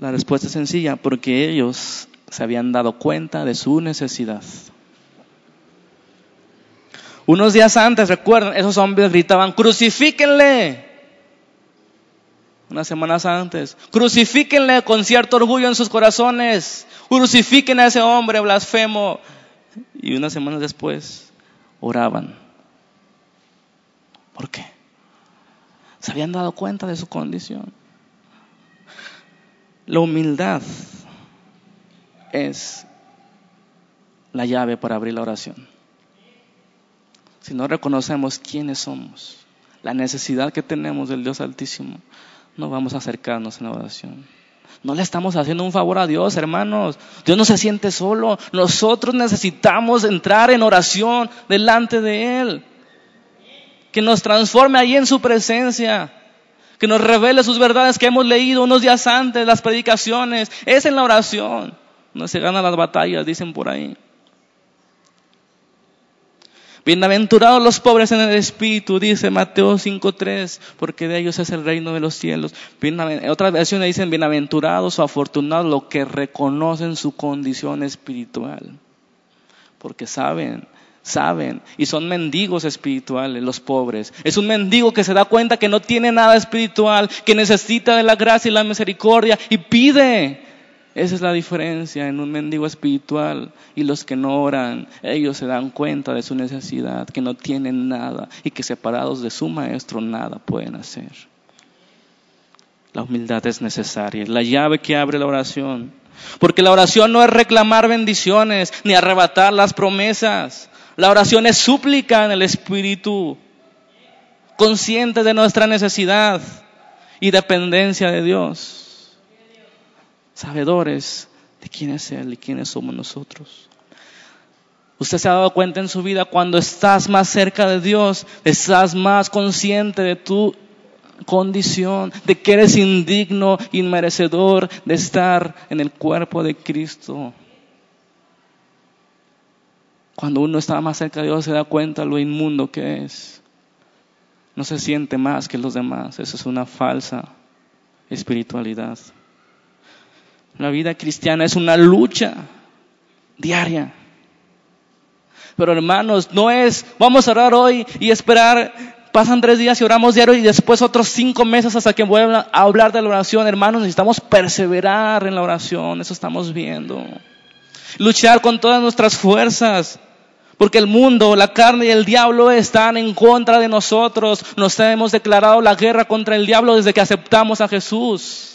La respuesta es sencilla, porque ellos se habían dado cuenta de su necesidad. Unos días antes, recuerden, esos hombres gritaban, crucifíquenle unas semanas antes. Crucifíquenle con cierto orgullo en sus corazones. Crucifiquen a ese hombre blasfemo. Y unas semanas después oraban. ¿Por qué? Se habían dado cuenta de su condición. La humildad es la llave para abrir la oración. Si no reconocemos quiénes somos, la necesidad que tenemos del Dios Altísimo, no vamos a acercarnos en la oración. No le estamos haciendo un favor a Dios, hermanos. Dios no se siente solo. Nosotros necesitamos entrar en oración delante de Él. Que nos transforme ahí en su presencia. Que nos revele sus verdades que hemos leído unos días antes, las predicaciones. Es en la oración. No se ganan las batallas, dicen por ahí. Bienaventurados los pobres en el espíritu, dice Mateo 5.3, porque de ellos es el reino de los cielos. En otras versiones dicen bienaventurados o afortunados los que reconocen su condición espiritual, porque saben, saben, y son mendigos espirituales los pobres. Es un mendigo que se da cuenta que no tiene nada espiritual, que necesita de la gracia y la misericordia y pide. Esa es la diferencia en un mendigo espiritual y los que no oran, ellos se dan cuenta de su necesidad, que no tienen nada y que separados de su maestro nada pueden hacer. La humildad es necesaria, es la llave que abre la oración. Porque la oración no es reclamar bendiciones ni arrebatar las promesas. La oración es súplica en el Espíritu, consciente de nuestra necesidad y dependencia de Dios sabedores de quién es Él y quiénes somos nosotros. Usted se ha dado cuenta en su vida cuando estás más cerca de Dios, estás más consciente de tu condición, de que eres indigno, inmerecedor de estar en el cuerpo de Cristo. Cuando uno está más cerca de Dios se da cuenta lo inmundo que es. No se siente más que los demás. Esa es una falsa espiritualidad. La vida cristiana es una lucha diaria. Pero hermanos, no es, vamos a orar hoy y esperar, pasan tres días y oramos diario y después otros cinco meses hasta que vuelvan a hablar de la oración. Hermanos, necesitamos perseverar en la oración, eso estamos viendo. Luchar con todas nuestras fuerzas. Porque el mundo, la carne y el diablo están en contra de nosotros. Nos hemos declarado la guerra contra el diablo desde que aceptamos a Jesús.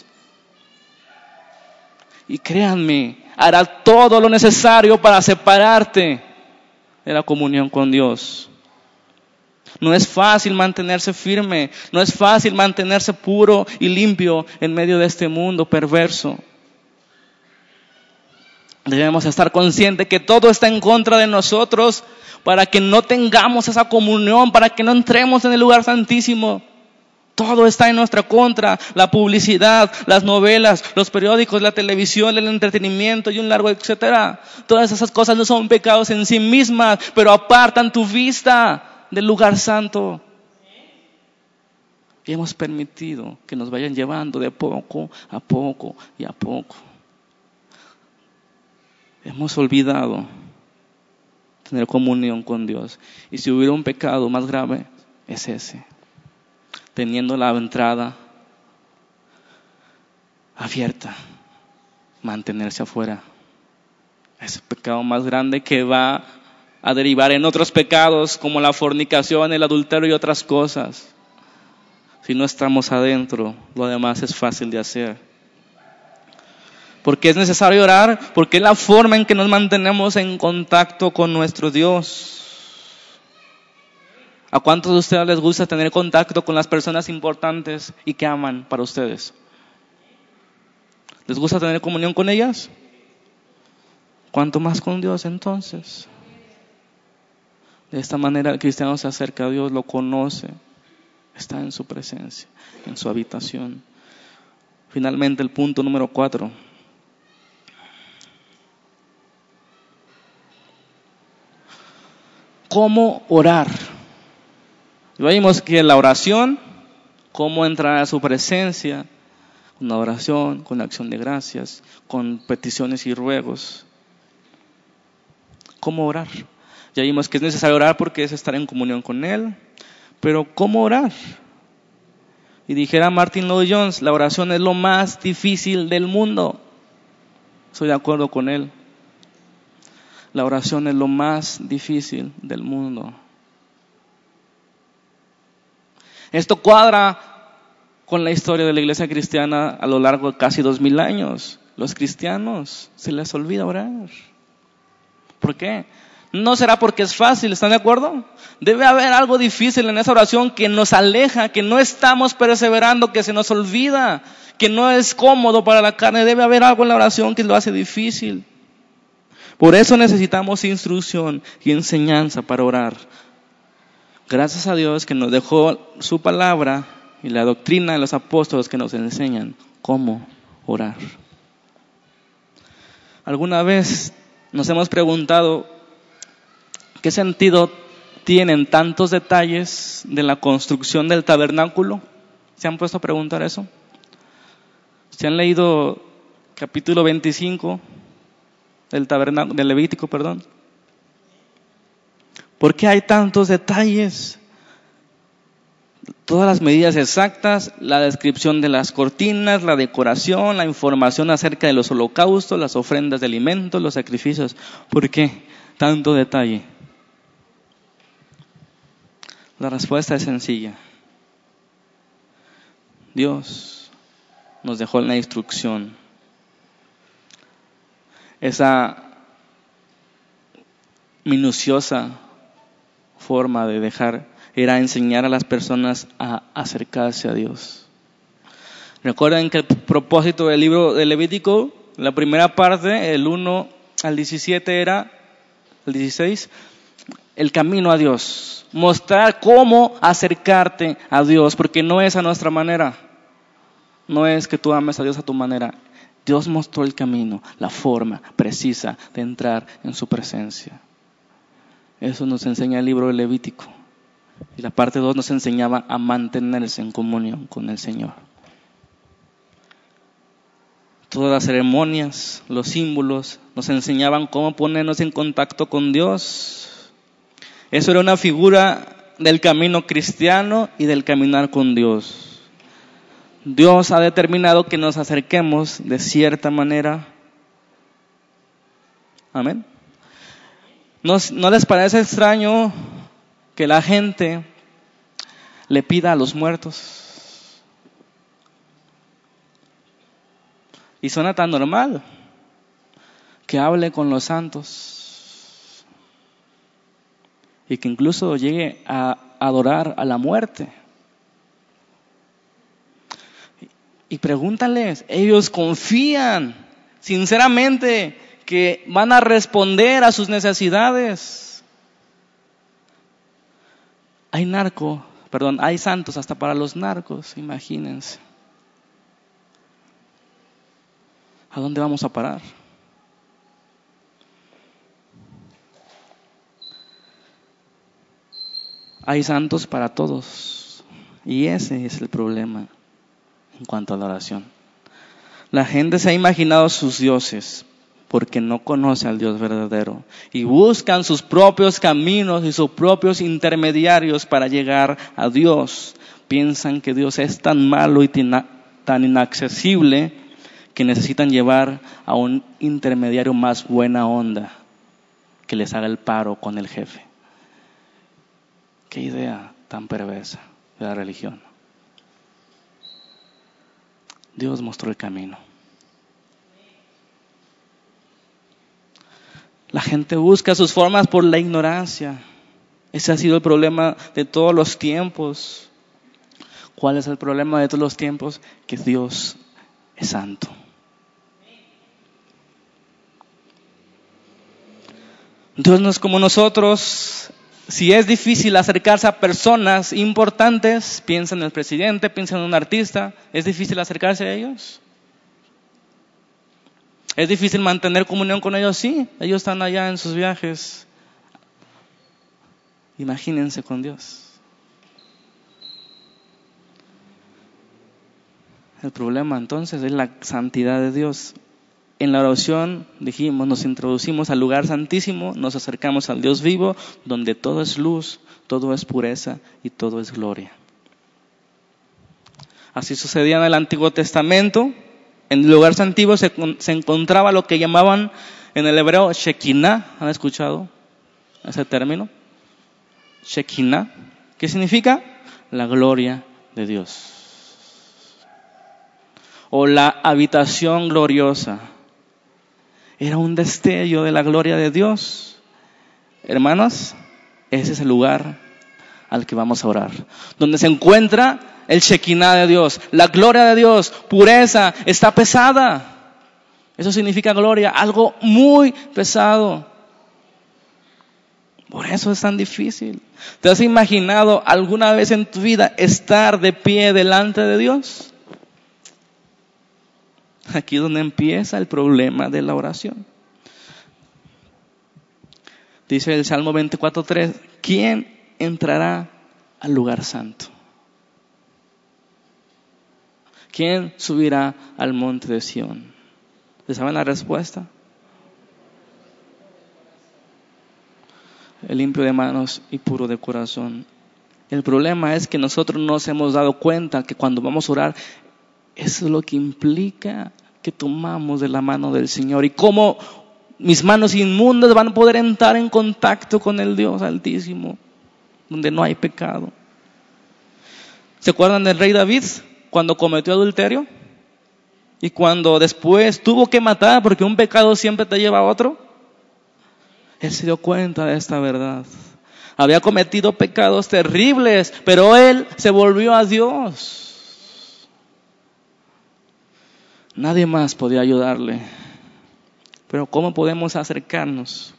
Y créanme, hará todo lo necesario para separarte de la comunión con Dios. No es fácil mantenerse firme, no es fácil mantenerse puro y limpio en medio de este mundo perverso. Debemos estar conscientes que todo está en contra de nosotros para que no tengamos esa comunión, para que no entremos en el lugar santísimo. Todo está en nuestra contra. La publicidad, las novelas, los periódicos, la televisión, el entretenimiento y un largo etcétera. Todas esas cosas no son pecados en sí mismas, pero apartan tu vista del lugar santo. Y hemos permitido que nos vayan llevando de poco a poco y a poco. Hemos olvidado tener comunión con Dios. Y si hubiera un pecado más grave, es ese teniendo la entrada abierta, mantenerse afuera. Es el pecado más grande que va a derivar en otros pecados como la fornicación, el adulterio y otras cosas. Si no estamos adentro, lo demás es fácil de hacer. Porque es necesario orar, porque es la forma en que nos mantenemos en contacto con nuestro Dios. ¿A cuántos de ustedes les gusta tener contacto con las personas importantes y que aman para ustedes? ¿Les gusta tener comunión con ellas? ¿Cuánto más con Dios entonces? De esta manera el cristiano se acerca a Dios, lo conoce, está en su presencia, en su habitación. Finalmente el punto número cuatro. ¿Cómo orar? Vimos que la oración, cómo entrar a su presencia, una oración, con acción de gracias, con peticiones y ruegos. ¿Cómo orar? Ya vimos que es necesario orar porque es estar en comunión con Él, pero ¿cómo orar? Y dijera Martin Lloyd Jones, la oración es lo más difícil del mundo. Estoy de acuerdo con él. La oración es lo más difícil del mundo. Esto cuadra con la historia de la iglesia cristiana a lo largo de casi dos mil años. Los cristianos se les olvida orar. ¿Por qué? No será porque es fácil, ¿están de acuerdo? Debe haber algo difícil en esa oración que nos aleja, que no estamos perseverando, que se nos olvida, que no es cómodo para la carne. Debe haber algo en la oración que lo hace difícil. Por eso necesitamos instrucción y enseñanza para orar. Gracias a Dios que nos dejó su palabra y la doctrina de los apóstoles que nos enseñan cómo orar. ¿Alguna vez nos hemos preguntado qué sentido tienen tantos detalles de la construcción del tabernáculo? ¿Se han puesto a preguntar eso? ¿Se han leído capítulo 25 del tabernáculo, del Levítico, perdón? ¿Por qué hay tantos detalles? Todas las medidas exactas, la descripción de las cortinas, la decoración, la información acerca de los holocaustos, las ofrendas de alimentos, los sacrificios. ¿Por qué tanto detalle? La respuesta es sencilla. Dios nos dejó la instrucción. Esa minuciosa forma de dejar era enseñar a las personas a acercarse a Dios. Recuerden que el propósito del libro de Levítico, la primera parte, el 1 al 17 era, el 16, el camino a Dios. Mostrar cómo acercarte a Dios, porque no es a nuestra manera. No es que tú ames a Dios a tu manera. Dios mostró el camino, la forma precisa de entrar en su presencia. Eso nos enseña el libro de Levítico. Y la parte 2 nos enseñaba a mantenerse en comunión con el Señor. Todas las ceremonias, los símbolos, nos enseñaban cómo ponernos en contacto con Dios. Eso era una figura del camino cristiano y del caminar con Dios. Dios ha determinado que nos acerquemos de cierta manera. Amén. ¿No, les parece extraño que la gente le pida a los muertos? Y suena tan normal que hable con los santos y que incluso llegue a adorar a la muerte. Y pregúntales, ellos confían sinceramente que van a responder a sus necesidades. Hay narco, perdón, hay santos hasta para los narcos, imagínense. ¿A dónde vamos a parar? Hay santos para todos. Y ese es el problema en cuanto a la oración. La gente se ha imaginado sus dioses, porque no conoce al Dios verdadero y buscan sus propios caminos y sus propios intermediarios para llegar a Dios. Piensan que Dios es tan malo y tan inaccesible que necesitan llevar a un intermediario más buena onda que les haga el paro con el jefe. Qué idea tan perversa de la religión. Dios mostró el camino. La gente busca sus formas por la ignorancia. Ese ha sido el problema de todos los tiempos. ¿Cuál es el problema de todos los tiempos? Que Dios es santo. Dios no es como nosotros. Si es difícil acercarse a personas importantes, piensa en el presidente, piensa en un artista, ¿es difícil acercarse a ellos? ¿Es difícil mantener comunión con ellos? Sí, ellos están allá en sus viajes. Imagínense con Dios. El problema entonces es la santidad de Dios. En la oración dijimos, nos introducimos al lugar santísimo, nos acercamos al Dios vivo, donde todo es luz, todo es pureza y todo es gloria. Así sucedía en el Antiguo Testamento, en el lugar antiguo se, se, encontraba lo que llamaban en el hebreo Shekinah. ¿Han escuchado ese término? Shekinah. ¿Qué significa? La gloria de Dios. O la habitación gloriosa. Era un destello de la gloria de Dios. Hermanos, ese es el lugar al que vamos a orar. Donde se encuentra el Shekinah de Dios, la gloria de Dios, pureza, está pesada. Eso significa gloria, algo muy pesado. Por eso es tan difícil. ¿Te has imaginado alguna vez en tu vida estar de pie delante de Dios? Aquí es donde empieza el problema de la oración. Dice el Salmo 24.3, ¿quién entrará al lugar santo? ¿Quién subirá al monte de Sión? ¿Se saben la respuesta? El limpio de manos y puro de corazón. El problema es que nosotros nos hemos dado cuenta que cuando vamos a orar, eso es lo que implica que tomamos de la mano del Señor y cómo mis manos inmundas van a poder entrar en contacto con el Dios Altísimo, donde no hay pecado. ¿Se acuerdan del rey David cuando cometió adulterio? Y cuando después tuvo que matar porque un pecado siempre te lleva a otro. Él se dio cuenta de esta verdad. Había cometido pecados terribles, pero él se volvió a Dios. Nadie más podía ayudarle. Pero ¿cómo podemos acercarnos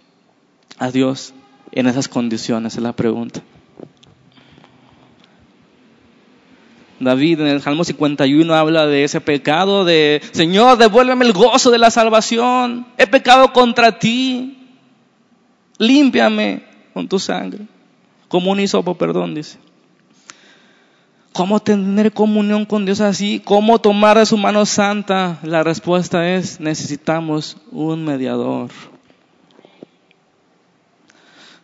a Dios en esas condiciones? Es la pregunta. David en el Salmo 51 habla de ese pecado de, Señor, devuélveme el gozo de la salvación. He pecado contra ti. Límpiame con tu sangre. Como un hisopo, perdón, dice. ¿Cómo tener comunión con Dios así? ¿Cómo tomar de su mano santa? La respuesta es, necesitamos un mediador.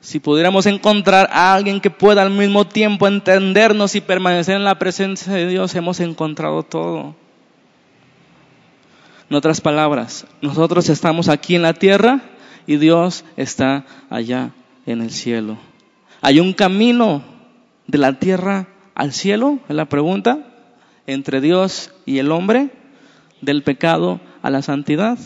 Si pudiéramos encontrar a alguien que pueda al mismo tiempo entendernos y permanecer en la presencia de Dios, hemos encontrado todo. En otras palabras, nosotros estamos aquí en la tierra y Dios está allá en el cielo. Hay un camino de la tierra al cielo? Es la pregunta. Entre Dios y el hombre, del pecado a la santidad.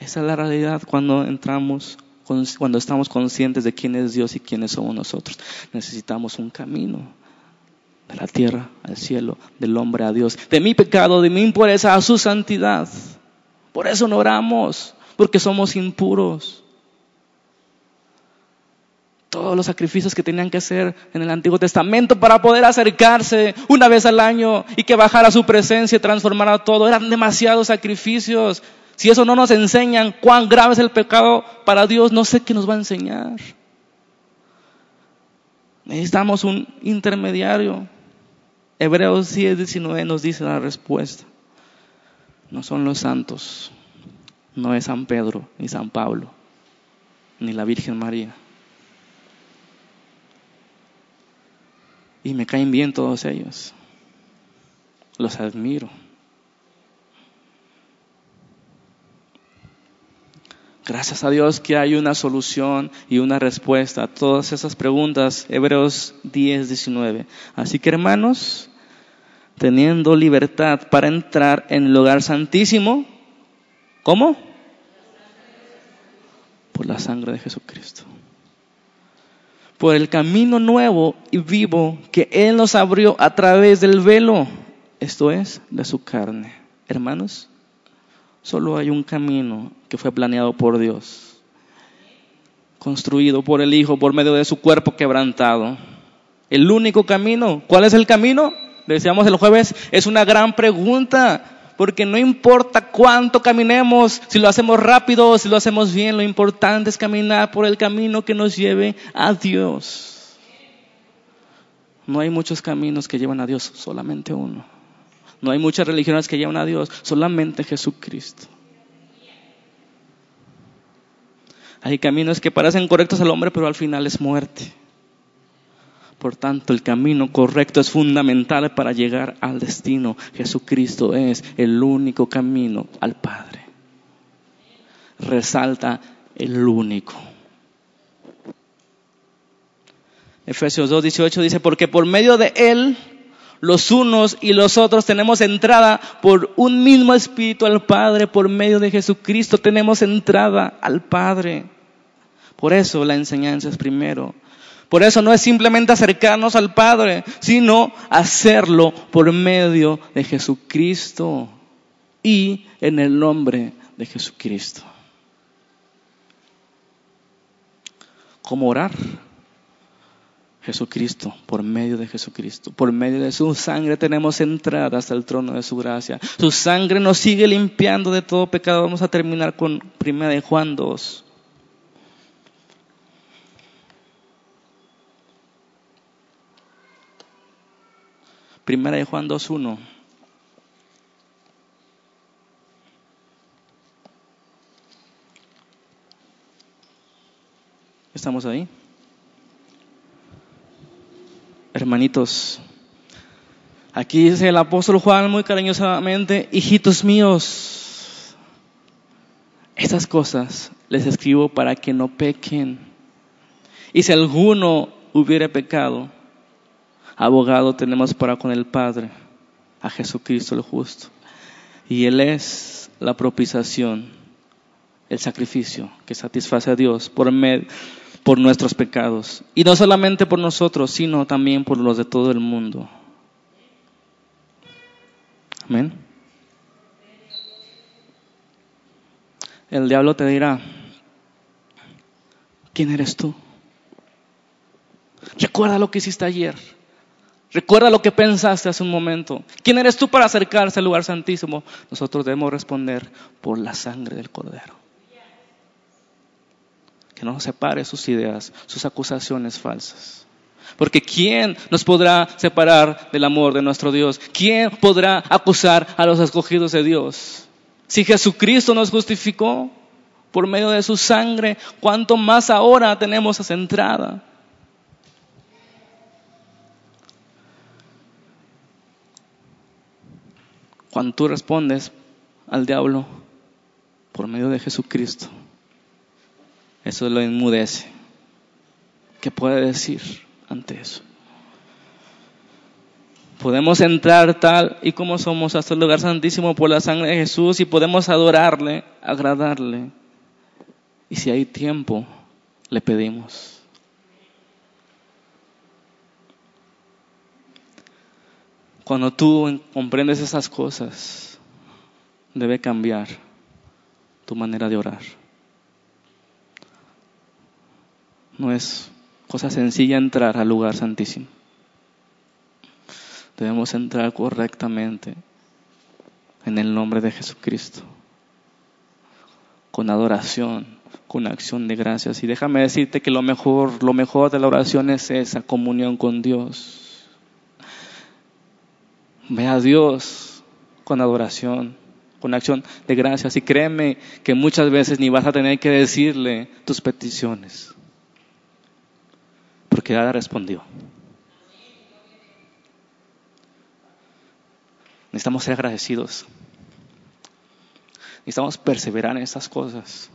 Esa es la realidad cuando entramos, cuando estamos conscientes de quién es Dios y quiénes somos nosotros. Necesitamos un camino de la tierra al cielo, del hombre a Dios, de mi pecado, de mi impureza a su santidad. Por eso no oramos, porque somos impuros todos los sacrificios que tenían que hacer en el Antiguo Testamento para poder acercarse una vez al año y que bajara su presencia y transformara todo. Eran demasiados sacrificios. Si eso no nos enseñan cuán grave es el pecado para Dios, no sé qué nos va a enseñar. Necesitamos un intermediario. Hebreos 10, 19 nos dice la respuesta. No son los santos, no es San Pedro, ni San Pablo, ni la Virgen María Y me caen bien todos ellos. Los admiro. Gracias a Dios que hay una solución y una respuesta a todas esas preguntas. Hebreos 10, 19. Así que hermanos, teniendo libertad para entrar en el lugar santísimo, ¿cómo? Por la sangre de Jesucristo por el camino nuevo y vivo que Él nos abrió a través del velo, esto es, de su carne. Hermanos, solo hay un camino que fue planeado por Dios, construido por el Hijo por medio de su cuerpo quebrantado. El único camino, ¿cuál es el camino? Decíamos el jueves, es una gran pregunta. Porque no importa cuánto caminemos, si lo hacemos rápido o si lo hacemos bien, lo importante es caminar por el camino que nos lleve a Dios. No hay muchos caminos que llevan a Dios, solamente uno. No hay muchas religiones que llevan a Dios, solamente Jesucristo. Hay caminos que parecen correctos al hombre, pero al final es muerte. Por tanto, el camino correcto es fundamental para llegar al destino. Jesucristo es el único camino al Padre. Resalta el único. Efesios 2.18 dice, porque por medio de Él, los unos y los otros tenemos entrada por un mismo espíritu al Padre, por medio de Jesucristo tenemos entrada al Padre. Por eso la enseñanza es primero. Por eso no es simplemente acercarnos al Padre, sino hacerlo por medio de Jesucristo y en el nombre de Jesucristo. ¿Cómo orar? Jesucristo, por medio de Jesucristo, por medio de su sangre tenemos entrada hasta el trono de su gracia. Su sangre nos sigue limpiando de todo pecado. Vamos a terminar con 1 de Juan 2. Primera de Juan 2.1. ¿Estamos ahí? Hermanitos, aquí dice el apóstol Juan muy cariñosamente, hijitos míos, estas cosas les escribo para que no pequen. Y si alguno hubiera pecado, abogado tenemos para con el Padre, a Jesucristo el justo. Y Él es la propiciación, el sacrificio que satisface a Dios por medio por nuestros pecados. Y no solamente por nosotros, sino también por los de todo el mundo. Amén. El diablo te dirá, ¿quién eres tú? Recuerda lo que hiciste ayer. Recuerda lo que pensaste hace un momento. ¿Quién eres tú para acercarse al lugar santísimo? Nosotros debemos responder por la sangre del cordero que no separe sus ideas, sus acusaciones falsas. Porque ¿quién nos podrá separar del amor de nuestro Dios? ¿Quién podrá acusar a los escogidos de Dios? Si Jesucristo nos justificó por medio de su sangre, ¿cuánto más ahora tenemos esa entrada? Cuando tú respondes al diablo por medio de Jesucristo, eso lo enmudece. ¿Qué puede decir ante eso? Podemos entrar tal y como somos hasta el lugar santísimo por la sangre de Jesús y podemos adorarle, agradarle. Y si hay tiempo, le pedimos. Cuando tú comprendes esas cosas, debe cambiar tu manera de orar. No es cosa sencilla entrar al lugar santísimo. Debemos entrar correctamente en el nombre de Jesucristo, con adoración, con acción de gracias. Y déjame decirte que lo mejor, lo mejor de la oración es esa comunión con Dios. Ve a Dios con adoración, con acción de gracias. Y créeme que muchas veces ni vas a tener que decirle tus peticiones porque Ada respondió. Necesitamos ser agradecidos. Necesitamos perseverar en estas cosas.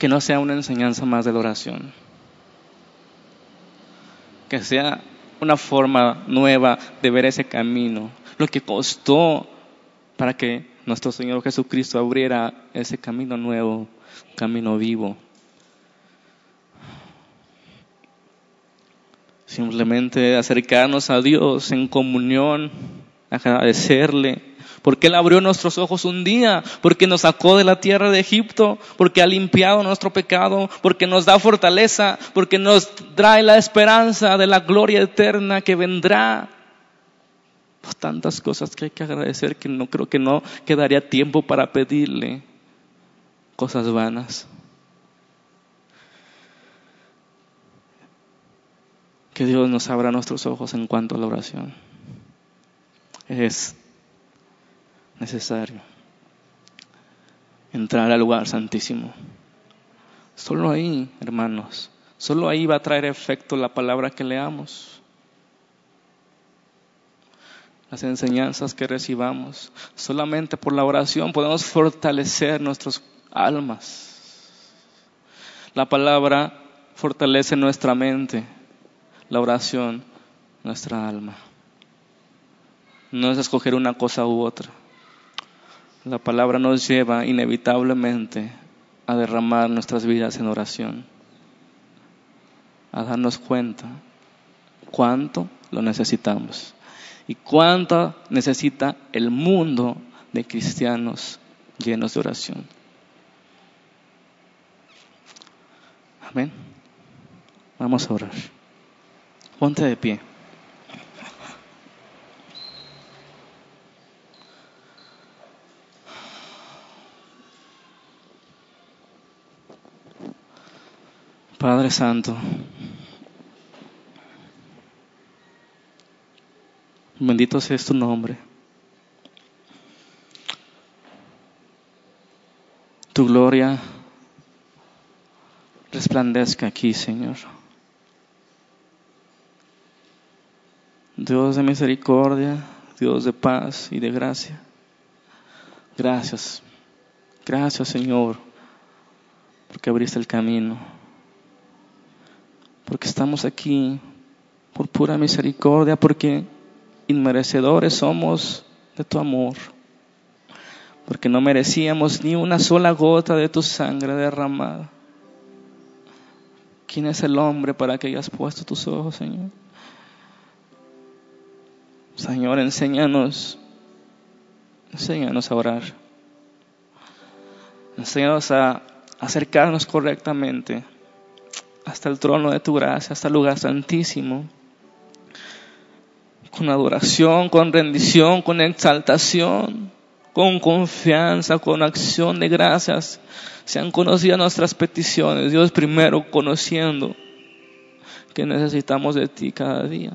Que no sea una enseñanza más de la oración. Que sea una forma nueva de ver ese camino. Lo que costó para que nuestro Señor Jesucristo abriera ese camino nuevo, camino vivo. Simplemente acercarnos a Dios en comunión, agradecerle, porque Él abrió nuestros ojos un día, porque nos sacó de la tierra de Egipto, porque ha limpiado nuestro pecado, porque nos da fortaleza, porque nos trae la esperanza de la gloria eterna que vendrá. Tantas cosas que hay que agradecer que no creo que no quedaría tiempo para pedirle cosas vanas. Que Dios nos abra nuestros ojos en cuanto a la oración. Es necesario entrar al lugar santísimo. Solo ahí, hermanos, solo ahí va a traer efecto la palabra que leamos. Las enseñanzas que recibamos. Solamente por la oración podemos fortalecer nuestras almas. La palabra fortalece nuestra mente la oración nuestra alma. No es escoger una cosa u otra. La palabra nos lleva inevitablemente a derramar nuestras vidas en oración, a darnos cuenta cuánto lo necesitamos y cuánto necesita el mundo de cristianos llenos de oración. Amén. Vamos a orar. Ponte de pie. Padre Santo, Bendito sea tu nombre. Tu gloria resplandezca aquí, Señor. Dios de misericordia, Dios de paz y de gracia. Gracias. Gracias, Señor, porque abriste el camino. Porque estamos aquí por pura misericordia, porque inmerecedores somos de tu amor. Porque no merecíamos ni una sola gota de tu sangre derramada. ¿Quién es el hombre para que hayas puesto tus ojos, Señor? Señor, enséñanos, enséñanos a orar. Enséñanos a acercarnos correctamente hasta el trono de tu gracia, hasta el lugar santísimo con adoración, con rendición, con exaltación, con confianza, con acción de gracias, sean conocidas nuestras peticiones. Dios primero conociendo que necesitamos de ti cada día.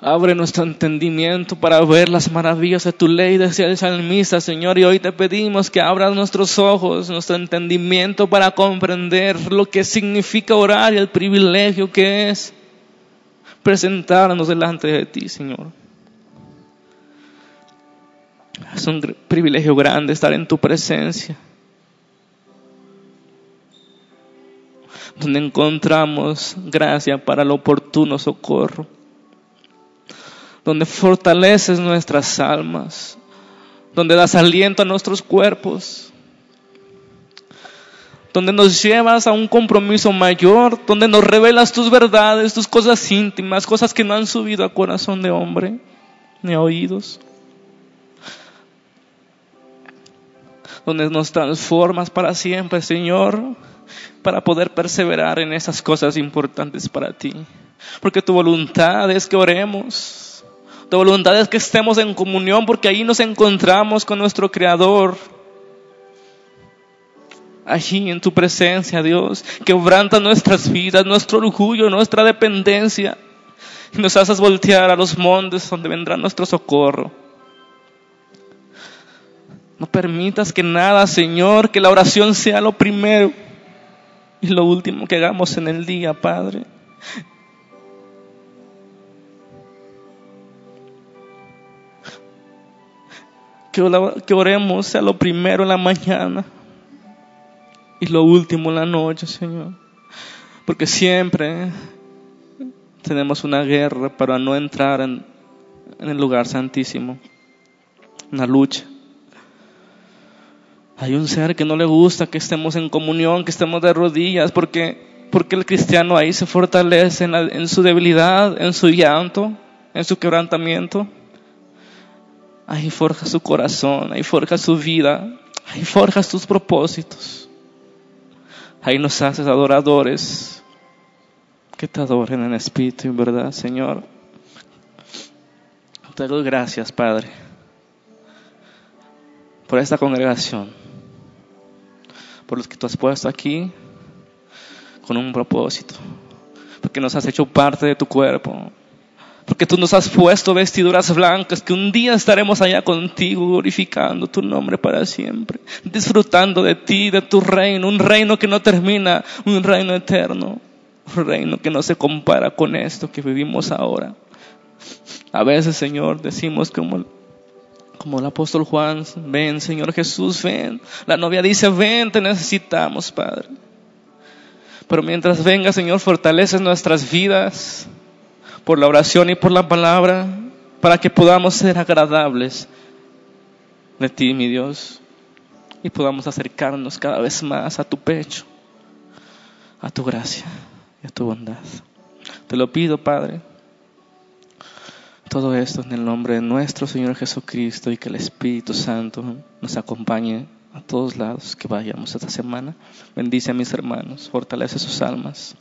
Abre nuestro entendimiento para ver las maravillas de tu ley, decía el salmista, Señor. Y hoy te pedimos que abras nuestros ojos, nuestro entendimiento para comprender lo que significa orar y el privilegio que es presentarnos delante de ti, Señor. Es un privilegio grande estar en tu presencia, donde encontramos gracia para el oportuno socorro, donde fortaleces nuestras almas, donde das aliento a nuestros cuerpos, donde nos llevas a un compromiso mayor, donde nos revelas tus verdades, tus cosas íntimas, cosas que no han subido a corazón de hombre ni a oídos. Donde nos transformas para siempre, Señor, para poder perseverar en esas cosas importantes para ti. Porque tu voluntad es que oremos. Tu voluntad es que estemos en comunión porque ahí nos encontramos con nuestro Creador allí en tu presencia, Dios. Quebranta nuestras vidas, nuestro orgullo, nuestra dependencia. Y nos haces voltear a los montes donde vendrá nuestro socorro. No permitas que nada, Señor, que la oración sea lo primero y lo último que hagamos en el día, Padre. Que oremos sea lo primero en la mañana y lo último en la noche, Señor. Porque siempre tenemos una guerra para no entrar en, el lugar santísimo, una lucha. Hay un ser que no le gusta que estemos en comunión, que estemos de rodillas, porque, porque el cristiano ahí se fortalece en, en su debilidad, en su llanto, en su quebrantamiento. Ahí forja su corazón, ahí forja su vida, ahí forja sus propósitos. Ahí nos haces adoradores que te adoren en espíritu y en verdad, Señor. Te doy gracias, Padre, por esta congregación, por los que tú has puesto aquí con un propósito, porque nos has hecho parte de tu cuerpo, porque tú nos has puesto vestiduras blancas, que un día estaremos allá contigo glorificando tu nombre para siempre, disfrutando de ti, de tu reino, un reino que no termina, un reino eterno, un reino que no se compara con esto que vivimos ahora. A veces, Señor, decimos como, como el apóstol Juan, ven, Señor Jesús, ven. La novia dice, ven, te necesitamos, Padre. Pero mientras venga, Señor, fortaleces nuestras vidas por la oración y por la palabra, para que podamos ser agradables de ti, mi Dios, y podamos acercarnos cada vez más a tu pecho, a tu gracia y a tu bondad. Te lo pido, Padre. Todo esto en el nombre de nuestro Señor Jesucristo y que el Espíritu Santo nos acompañe a todos lados que vayamos esta semana. Bendice a mis hermanos, fortalece sus almas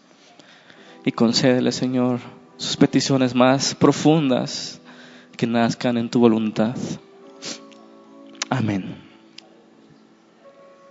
y concédele, Señor, sus peticiones más profundas que nazcan en tu voluntad. Amén.